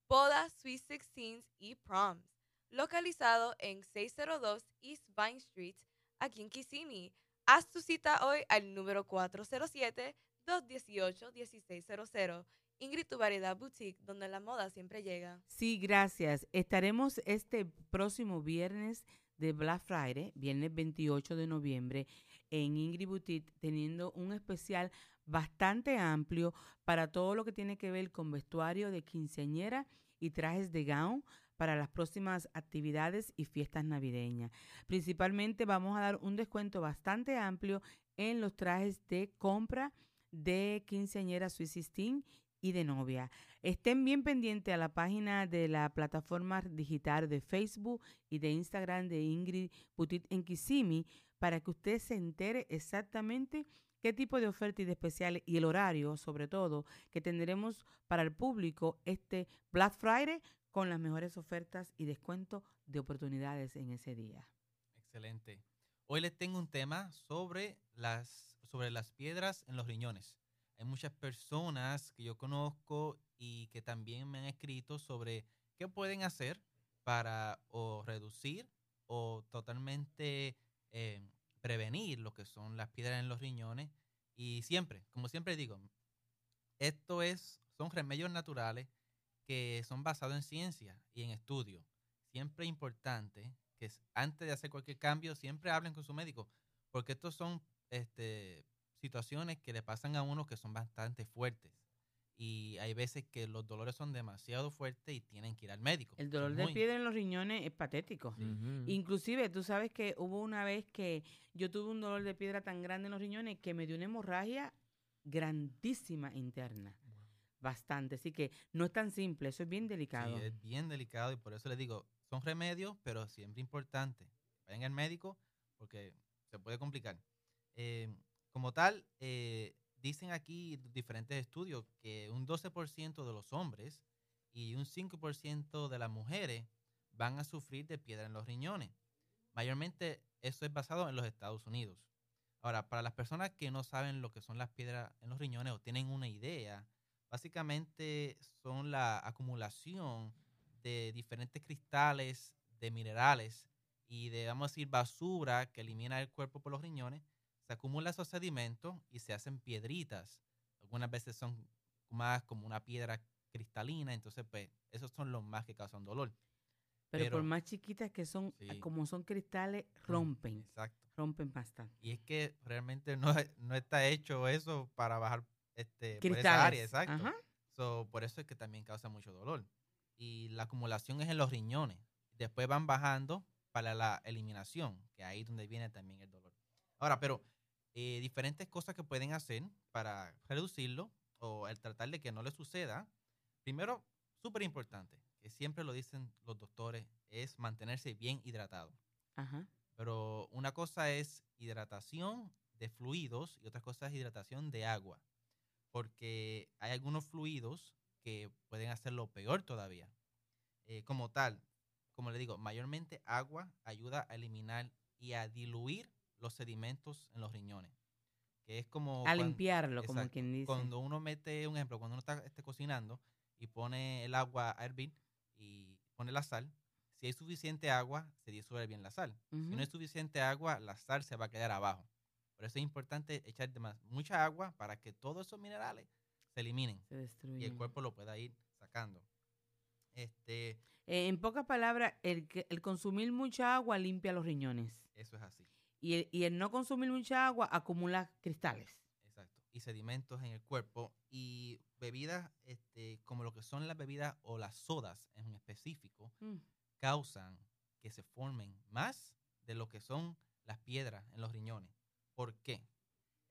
bodas, sweet 16s y proms. Localizado en 602 East Vine Street, aquí en Kissimmee. Haz tu cita hoy al número 407-218-1600. Ingrid Tu Variedad Boutique, donde la moda siempre llega. Sí, gracias. Estaremos este próximo viernes de Black Friday, viernes 28 de noviembre, en Ingrid Boutique, teniendo un especial bastante amplio para todo lo que tiene que ver con vestuario de quinceañera y trajes de gown para las próximas actividades y fiestas navideñas. Principalmente vamos a dar un descuento bastante amplio en los trajes de compra de quinceañera Sweet 16 y de novia. Estén bien pendientes a la página de la plataforma digital de Facebook y de Instagram de Ingrid Boutique en Kissimmee para que usted se entere exactamente qué tipo de oferta y de especiales y el horario, sobre todo, que tendremos para el público este Black Friday con las mejores ofertas y descuentos de oportunidades en ese día. Excelente. Hoy les tengo un tema sobre las, sobre las piedras en los riñones. Hay muchas personas que yo conozco y que también me han escrito sobre qué pueden hacer para o reducir o totalmente eh, prevenir lo que son las piedras en los riñones. Y siempre, como siempre digo, esto es, son remedios naturales que son basados en ciencia y en estudio. Siempre es importante que antes de hacer cualquier cambio, siempre hablen con su médico, porque estos son este, situaciones que le pasan a uno que son bastante fuertes. Y hay veces que los dolores son demasiado fuertes y tienen que ir al médico. El dolor de piedra en los riñones es patético. Ujú. Inclusive, tú sabes que hubo una vez que yo tuve un dolor de piedra tan grande en los riñones que me dio una hemorragia grandísima interna. Bastante. Así que no es tan simple, eso es bien delicado. Sí, es bien delicado y por eso les digo, son remedios, pero siempre importante. Vayan al médico porque se puede complicar. Eh, como tal, eh, dicen aquí diferentes estudios que un 12% de los hombres y un 5% de las mujeres van a sufrir de piedra en los riñones. Mayormente eso es basado en los Estados Unidos. Ahora, para las personas que no saben lo que son las piedras en los riñones o tienen una idea, básicamente son la acumulación de diferentes cristales, de minerales y de, vamos a decir, basura que elimina el cuerpo por los riñones. Se acumula esos sedimentos y se hacen piedritas. Algunas veces son más como una piedra cristalina, entonces pues esos son los más que causan dolor. Pero, Pero- por más chiquitas que son, Sí. como son cristales, rompen, Exacto. rompen bastante. Y es que realmente no, no está hecho eso para bajar este, por esa Cristales. área, exacto. Ajá. So, por eso es que también causa mucho dolor. Y la acumulación es en los riñones. Después van bajando para la eliminación, que ahí es donde viene también el dolor. Ahora, pero eh, diferentes cosas que pueden hacer para reducirlo o el tratar de que no le suceda. Primero, súper importante, que siempre lo dicen los doctores, es mantenerse bien hidratado. Ajá. Pero una cosa es hidratación de fluidos y otra cosa es hidratación de agua. Porque hay algunos fluidos que pueden hacerlo peor todavía. Eh, como tal, como le digo, mayormente agua ayuda a eliminar y a diluir los sedimentos en los riñones. Que es como... A limpiarlo, como quien dice. Cuando uno mete, un ejemplo, cuando uno está este, cocinando y pone el agua a hervir y pone la sal, si hay suficiente agua, se disuelve bien la sal. Si no hay suficiente agua, la sal se va a quedar abajo. Por eso es importante echar mucha agua para que todos esos minerales se eliminen Se y el cuerpo lo pueda ir sacando. Este, Eh, en pocas palabras, el, que- el consumir mucha agua limpia los riñones. eso es así. Y el, y el no consumir mucha agua acumula cristales. Exacto. Y sedimentos en el cuerpo y bebidas este, como lo que son las bebidas o las sodas en específico Mm. causan que se formen más de lo que son las piedras en los riñones. ¿Por qué?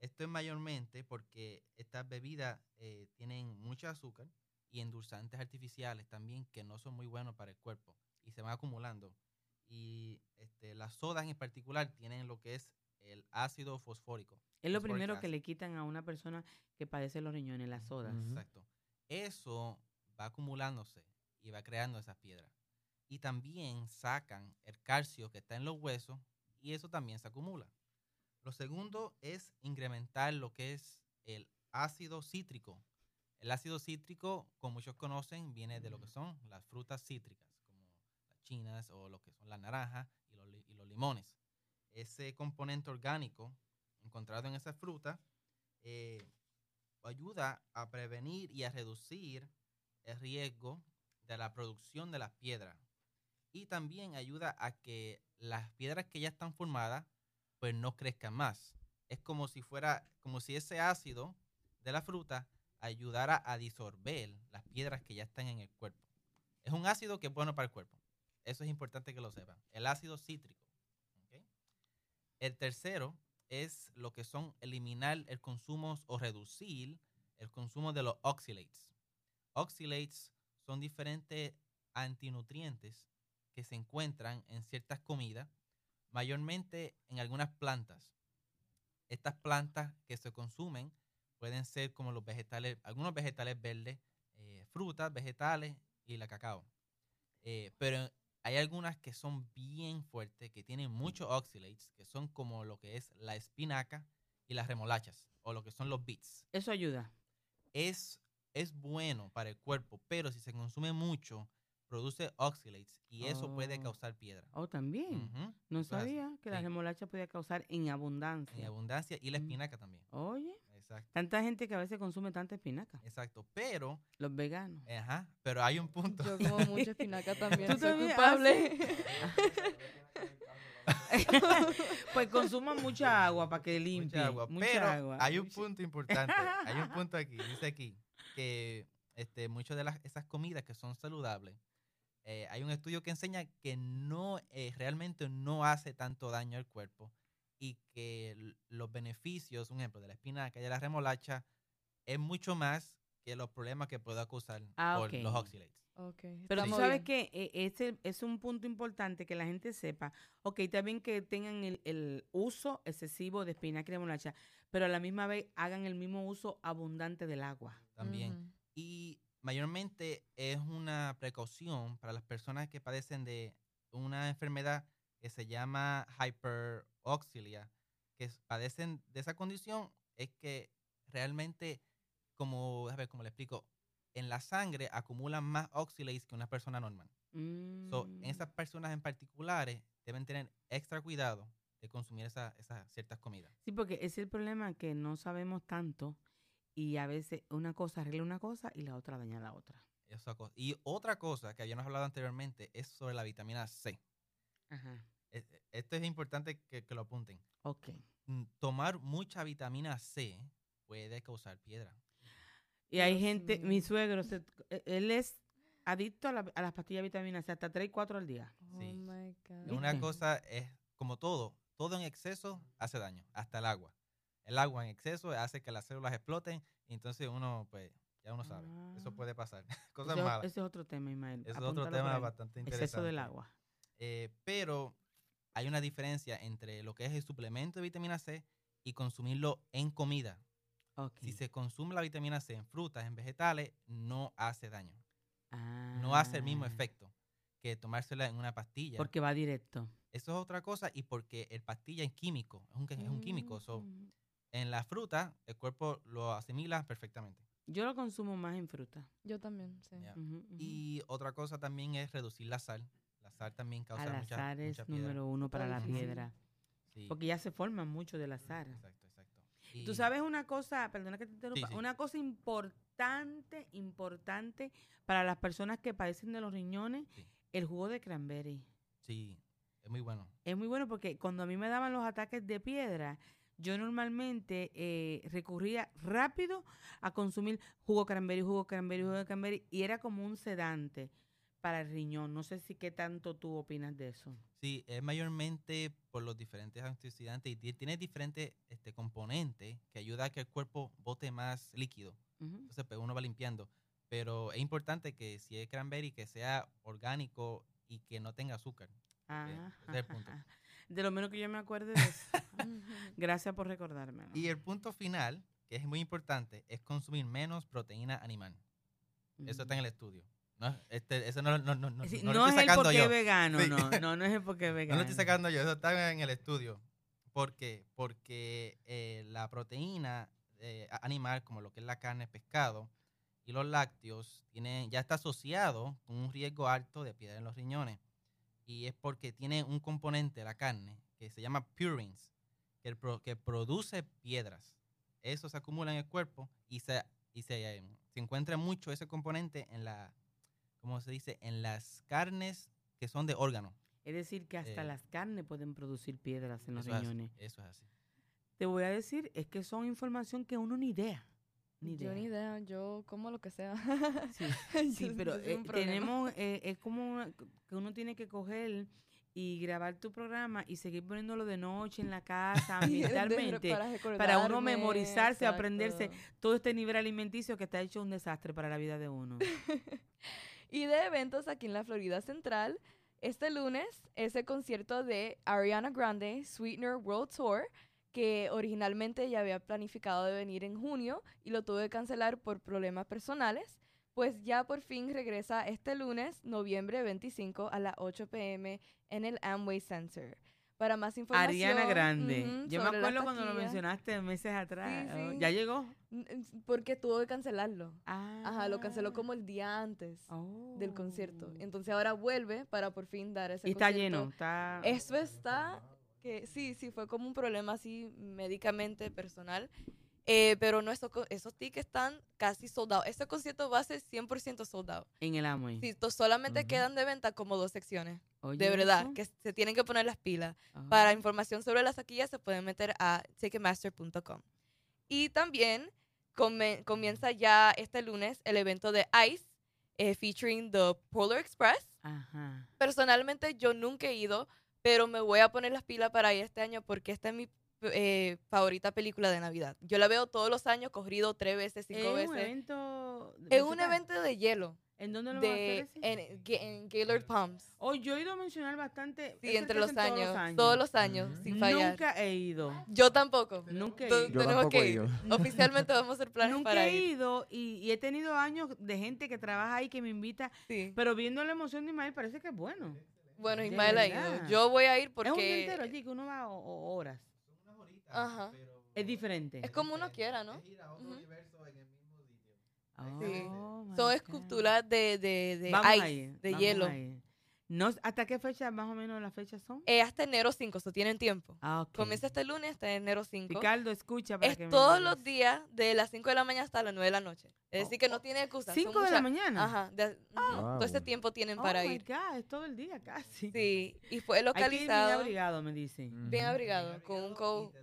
Esto es mayormente porque estas bebidas eh, tienen mucho azúcar y endulzantes artificiales también que no son muy buenos para el cuerpo y se van acumulando. Y este, las sodas en particular tienen lo que es el ácido fosfórico. Es lo primero que le quitan a una persona que padece los riñones, las sodas. Exacto. Eso va acumulándose y va creando esas piedras. Y también sacan el calcio que está en los huesos y eso también se acumula. Lo segundo es incrementar lo que es el ácido cítrico. El ácido cítrico, como muchos conocen, viene de lo que son las frutas cítricas, chinas o lo que son las naranjas y los, limones. Ese componente orgánico encontrado en esa fruta eh, ayuda a prevenir y a reducir el riesgo de la producción de las piedras. Y también ayuda a que las piedras que ya están formadas pues no crezcan más. Es como si fuera, como si ese ácido de la fruta ayudara a disolver las piedras que ya están en el cuerpo. Es un ácido que es bueno para el cuerpo. Eso es importante que lo sepan. El ácido cítrico. El tercero es lo que son eliminar el consumo o reducir el consumo de los oxalates. Oxalates son diferentes antinutrientes que se encuentran en ciertas comidas, mayormente en algunas plantas. Estas plantas que se consumen pueden ser como los vegetales, algunos vegetales verdes, eh, frutas, vegetales y la cacao. Eh, pero hay algunas que son bien fuertes, que tienen muchos oxalates, que son como lo que es la espinaca y las remolachas, o lo que son los beets. Eso ayuda. Es, es bueno para el cuerpo, pero si se consume mucho, produce oxalates y eso puede Oh. causar piedra. Oh, también. No sabía que la Sí, remolacha podía causar en abundancia. En abundancia y la Mm. espinaca también. Oye, Exacto. tanta gente que a veces consume tanta espinaca. Exacto. Pero, Los veganos. ajá, pero hay un punto. Yo como mucha espinaca también. ¿Tú soy también? Ah, culpable. pues consuman mucha agua para que limpie. mucha agua. Mucha pero agua. hay un punto importante. hay un punto aquí. Dice aquí que este, muchas de las, esas comidas que son saludables, eh, hay un estudio que enseña que no eh, realmente no hace tanto daño al cuerpo y que los beneficios, un ejemplo, de la espinaca y de la remolacha es mucho más que los problemas que pueda causar Ah, por los oxalates. Ok, Pero tú sabes que ese es un punto importante que la gente sepa. Ok, también que tengan el, el uso excesivo de espinaca y remolacha, pero a la misma vez hagan el mismo uso abundante del agua. También. Y mayormente es una precaución para las personas que padecen de una enfermedad que se llama hyperoxilia, que padecen de esa condición es que realmente, como, a ver, como le explico, en la sangre acumulan más oxalates que una persona normal. So, Mm. esas personas en particulares deben tener extra cuidado de consumir esa- esas ciertas comidas. Sí, porque es el problema que no sabemos tanto y a veces una cosa arregla una cosa y la otra daña la otra. Esa cosa. Y otra cosa que habíamos hablado anteriormente es sobre la vitamina C. Ajá. E- e- Esto es importante que, que lo apunten. Ok. Mm, Tomar mucha vitamina C puede causar piedra. Y hay Dios gente, mi suegro, se- e- él es adicto a, la- a las pastillas de vitamina C, hasta 3 y 4 al día. Oh Sí. my God. Una cosa es, como todo, todo en exceso hace daño, hasta el agua. El agua en exceso hace que las células exploten y entonces uno, pues, ya uno sabe. Eso Ah. puede pasar. Cosas Ese, es- malas. ese es otro tema, Ismael. Ese es otro tema bastante interesante. Exceso del agua. Eh, pero hay una diferencia entre lo que es el suplemento de vitamina C y consumirlo en comida. Si se consume la vitamina C en frutas, en vegetales, no hace daño. No hace el mismo Ah, efecto que tomársela en una pastilla. Porque va directo. Eso es otra cosa y porque el pastilla es químico, es un, es un químico. so, Mm. en la fruta, el cuerpo lo asimila perfectamente. Yo lo consumo más en fruta. Yo también, sí. Y otra cosa también es reducir la sal. Sal también causa Al mucha, azar es mucha número uno para la piedra. Sí, Porque ya se forman mucho del azar. Exacto, exacto. Tú Y- sabes una cosa, perdona que te interrumpa, sí. una cosa importante, importante para las personas que padecen de los riñones, Sí. el jugo de cranberry. Sí, es muy bueno. Es muy bueno porque cuando a mí me daban los ataques de piedra, yo normalmente eh, recurría rápido a consumir jugo cranberry, jugo cranberry, jugo de cranberry, y era como un sedante para el riñón. No sé si qué tanto tú opinas de eso. Sí, es mayormente por los diferentes antioxidantes y ti- tiene diferentes este, componentes que ayuda a que el cuerpo bote más líquido. Ujú. Entonces, pues uno va limpiando. Pero es importante que si es cranberry, que sea orgánico y que no tenga azúcar. Ah, ese es el punto. De lo menos que yo me acuerde de eso. Gracias por recordarme. Y el punto final, que es muy importante, es consumir menos proteína animal. Eso está en el estudio. No, este, eso no, no, no, no, Sí, no no lo es el porque yo. es vegano, Sí. no, no, no es el porque es No vegano. lo estoy sacando yo, eso está en el estudio. ¿Por qué? Porque eh, la proteína eh, animal, como lo que es la carne, pescado y los lácteos, tiene, ya está asociado con un riesgo alto de piedra en los riñones. Y es porque tiene un componente, la carne, que se llama purines, que, el pro- que produce piedras. Eso se acumula en el cuerpo y se, y se, eh, se encuentra mucho ese componente en la, ¿cómo se dice? En las carnes que son de órgano. Es decir, que hasta Eh, las carnes pueden producir piedras en los es riñones. eso es así. Te voy a decir, es que son información que uno ni idea. Ni idea. Yo ni idea, yo como lo que sea. Sí, pero eh, tenemos, eh, es como una- que uno tiene que coger y grabar tu programa y seguir poniéndolo de noche en la casa, ambientalmente, para, uno memorizarse, aprenderse todo este nivel alimenticio que está hecho un desastre para la vida de uno. Y de eventos aquí en la Florida Central, este lunes ese concierto de Ariana Grande, Sweetener World Tour, que originalmente ya había planificado de venir en junio y lo tuve que cancelar por problemas personales, pues ya por fin regresa este lunes, noviembre 25 a las 8 pm en el Amway Center. Para más información... Ariana Grande. Yo me acuerdo cuando lo mencionaste meses atrás. Sí, Oh, sí. ¿Ya llegó? Porque tuvo que cancelarlo. Ah. Ajá, lo canceló como el día antes del concierto. Oh. Entonces ahora vuelve para por fin dar ese Y está concierto. lleno, está... Eso está, que sí, sí, fue como un problema así médicamente personal. Eh, pero no, esos, esos tickets están casi soldados. Este concierto va a ser 100% soldado. en el Amway. Sí, solamente Ujú. quedan de venta como dos secciones. Oye, de verdad, eso. que se tienen que poner las pilas. Ah. Para información sobre las taquillas se pueden meter a ticketmaster.com. Y también comienza ya este lunes el evento de ICE eh, featuring the Polar Express. Ajá. Personalmente yo nunca he ido, pero me voy a poner las pilas para ir este año porque esta es mi eh, favorita película de Navidad. Yo la veo todos los años, corrido tres veces, cinco ¿Es un veces. evento de Es un evento de hielo, ¿En dónde lo van a de, hacer en, en Gaylord Palms. Oh, yo he ido a mencionar bastante. Sí, entre los en años, todos los años, sin fallar. Nunca he ido. Yo tampoco. Nunca he ido. Yo tenemos tampoco que he ir. ido. Oficialmente vamos a hacer planes Nunca para he ido y, y he tenido años de gente que trabaja ahí que me invita, Sí. pero viendo la emoción de Ismael parece que es bueno. Bueno, de Ismael ha ido. Yo voy a ir es un día porque entero allí que uno va horas. Ajá. Es diferente. Es como uno quiera, ¿no? Es ir a otro Ujú. universo en el mismo sitio. Sí. Oh, my Son esculturas de, de, de Vamos ice, ahí, de vamos hielo. ahí. No, ¿Hasta qué fecha más o menos las fechas son? Eh, hasta enero 5, so tienen tiempo. Ah, ok. Comienza este lunes hasta enero 5. Ricardo, escucha para Es que me todos digas. los días de las 5 de la mañana hasta las 9 de la noche. Es decir, que no tiene excusa. son ¿Cinco de la mañana? Ajá. de- ujú, Wow. Todo ese tiempo tienen Oh, para my ir. God, es todo el día casi. Sí, y fue Hay que ir bien localizado abrigado, me dicen. bien Ujú. abrigado, con un coat.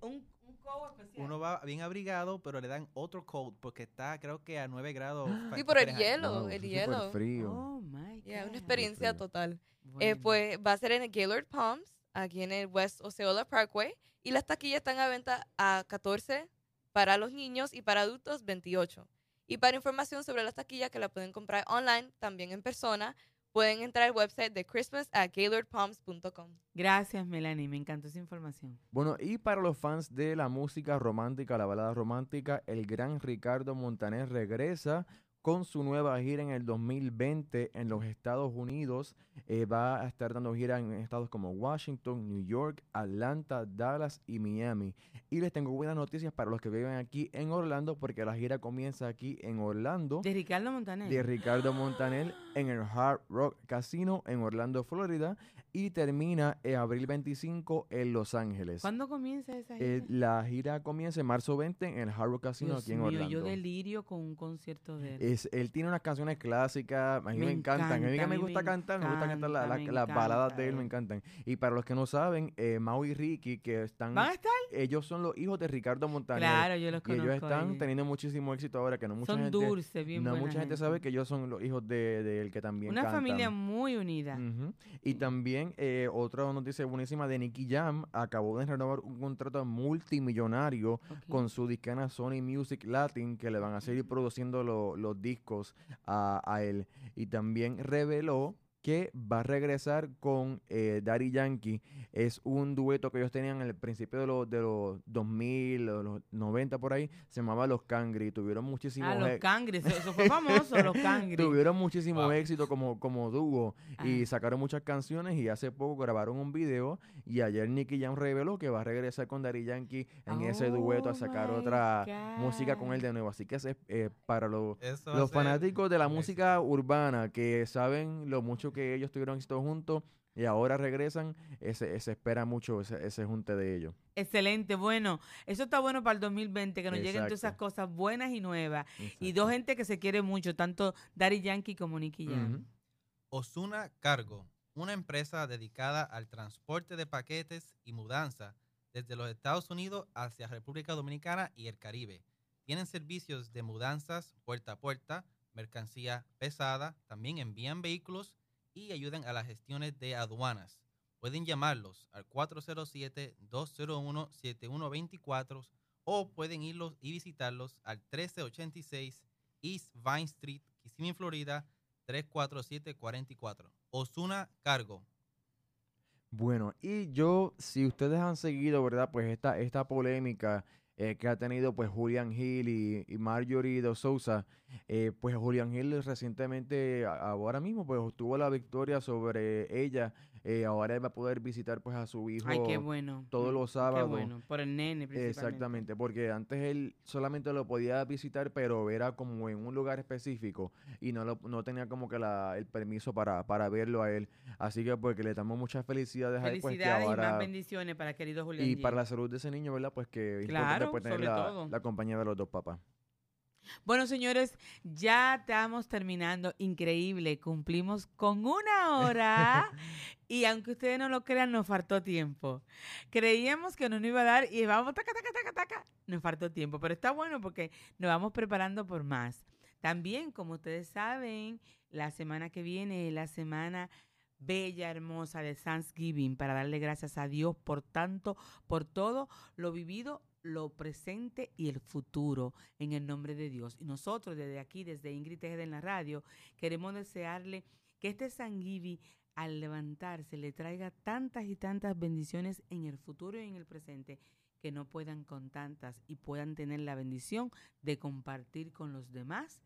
De- un, un codo especial. Uno va bien abrigado, pero le dan otro coat porque está, creo que a 9 grados. Sí, por el hielo, el hielo. frío. Oh, my Yeah, God. una experiencia total. Eh, pues va a ser en el Gaylord Palms, aquí en el West Osceola Parkway. Y las taquillas están a venta a 14 para los niños y para adultos 28. Y para información sobre las taquillas que la pueden comprar online, también en persona, pueden entrar al website de Christmas at gaylordpalms.com. Gracias, Melanie. Me encantó esa información. Bueno, y para los fans de la música romántica, la balada romántica, el gran Ricardo Montaner regresa con su nueva gira en el 2020 en los Estados Unidos. Eh, va a estar dando gira en estados como Washington, New York, Atlanta, Dallas y Miami. Y les tengo buenas noticias para los que viven aquí en Orlando, porque la gira comienza aquí en Orlando De Ricardo Montaner. de Ricardo Montaner en el Hard Rock Casino en Orlando, Florida. Y termina en abril 25 en Los Ángeles. ¿Cuándo comienza esa gira? Eh, la gira comienza en marzo 20 en el Hard Rock Casino Dios aquí en mío, Orlando. yo delirio con un concierto de él. Es, él tiene unas canciones clásicas, a mí me, Me encantan. a mí que me gusta cantar, me gusta cantar la- encanta, la- me las baladas de él, me encantan. Y para los que no saben, eh, Mau y Ricky, que están, ¿Van a estar? ellos son los hijos de Ricardo Montaner. Claro, yo los y conozco. ellos están ellos. teniendo muchísimo éxito ahora, que no mucha Son gente, dulces, bien no mucha gente sabe que ellos son los hijos de, de él que también Una familia muy unida. Y también eh, otra noticia buenísima de Nicky Jam acabó de renovar un contrato multimillonario con su discana Sony Music Latin que le van a seguir produciendo lo- los discos a, a él. Y también reveló que va a regresar con eh, Daddy Yankee. Es un dueto que ellos tenían en el principio de los, de los 2000, o los 90 por ahí. Se llamaba Los Cangri. Tuvieron muchísimos Ah, los e- cangres. Eso eso fue famoso, los cangres. Tuvieron muchísimo Wow. éxito como, como dúo y Ah. sacaron muchas canciones y hace poco grabaron un video y ayer Nicky Jam reveló que va a regresar con Daddy Yankee en ese dueto a Oh sacar otra música con él de nuevo. Así que ese es, eh, para los, los fanáticos de la música urbana que saben lo mucho que ellos tuvieron éxito juntos y ahora regresan, ese, se espera mucho ese, ese junte de ellos. Excelente, bueno, eso está bueno para el 2020, que nos lleguen todas esas cosas buenas y nuevas. Y dos gente que se quiere mucho, tanto Daddy Yankee como Nicky Jam. Ujú. Osuna Cargo, una empresa dedicada al transporte de paquetes y mudanza desde los Estados Unidos hacia República Dominicana y el Caribe. Tienen servicios de mudanzas puerta a puerta, mercancía pesada, también envían vehículos y ayudan a las gestiones de aduanas. Pueden llamarlos al 407-201-7124 o pueden irlos y visitarlos al 1386 East Vine Street, Kissimmee, Florida 34744. Osuna Cargo. Bueno, y yo, si ustedes han seguido, ¿verdad? Pues esta, esta polémica eh, que ha tenido pues Julian Hill y, Marjorie de Sousa, eh, pues Julian Hill recientemente, ahora mismo, pues obtuvo la victoria sobre ella. Eh, ahora él va a poder visitar pues a su hijo Ay, qué bueno. todos Mm, los Qué sábados. bueno, por el nene principalmente. Exactamente, porque antes él solamente lo podía visitar, pero era como en un lugar específico y no, lo- no tenía como que la, el permiso para, para verlo a él. Así que pues que le damos muchas felicidades, a él, pues Felicidades y más bendiciones para querido Julián. Y para la salud de ese niño, ¿verdad? Pues que Claro, importante pues, tener sobre la, todo. la compañía de los dos papás. Bueno, señores, ya estamos terminando. Increíble. Cumplimos con una hora. y aunque ustedes no lo crean, nos faltó tiempo. Creíamos que no nos iba a dar y vamos, taca, taca, taca, taca. Nos faltó tiempo. Pero está bueno porque nos vamos preparando por más. También, como ustedes saben, la semana que viene es la semana bella, hermosa de Thanksgiving para darle gracias a Dios por tanto, por todo lo vivido, lo presente y el futuro en el nombre de Dios. Y nosotros desde aquí, desde Ingrid Tejeda en la radio, queremos desearle que este Thanksgiving al levantarse le traiga tantas y tantas bendiciones en el futuro y en el presente que no puedan con tantas y puedan tener la bendición de compartir con los demás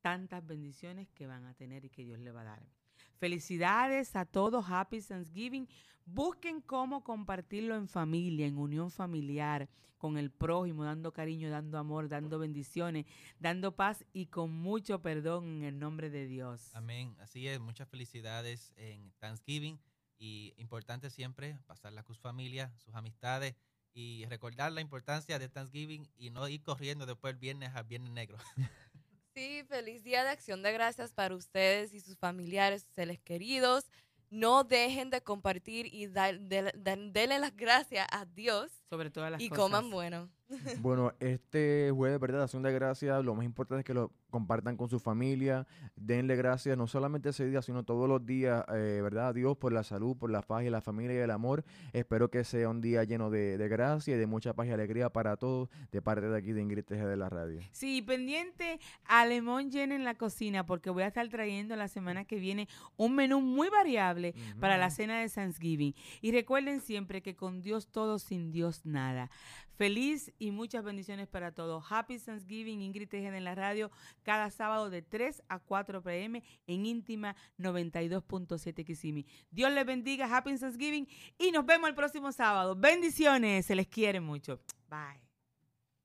tantas bendiciones que van a tener y que Dios le va a dar. Felicidades a todos, Happy Thanksgiving. Busquen cómo compartirlo en familia, en unión familiar, con el prójimo, dando cariño, dando amor, dando bendiciones, dando paz y con mucho perdón en el nombre de Dios. Amén. Así es, muchas felicidades en Thanksgiving y importante siempre pasarla con su familia, sus amistades y recordar la importancia de Thanksgiving y no ir corriendo después el viernes a Viernes Negro. Sí, feliz día de acción de gracias para ustedes y sus familiares, sus seres queridos. No dejen de compartir y de- de- denle las gracias a Dios Sobre todas las y cosas. coman bueno. Bueno, este jueves, ¿verdad? Acción de gracias, lo más importante es que lo compartan con su familia, denle gracias no solamente ese día, sino todos los días, eh, ¿verdad? A Dios por la salud, por la paz y la familia y el amor. Espero que sea un día lleno de, de gracia y de mucha paz y alegría para todos, de parte de aquí de Ingrid Tejeda de la radio. Sí, pendiente a Lemón Llena en la cocina porque voy a estar trayendo la semana que viene un menú muy variable para la cena de Thanksgiving. Y recuerden siempre que con Dios todo, sin Dios nada. Feliz y muchas bendiciones para todos. Happy Thanksgiving, Ingrid Tejeda en la radio, cada sábado de 3 a 4 pm en íntima 92.7 Kisimi. Dios les bendiga, Happy Thanksgiving y nos vemos el próximo sábado. Bendiciones, se les quiere mucho. Bye.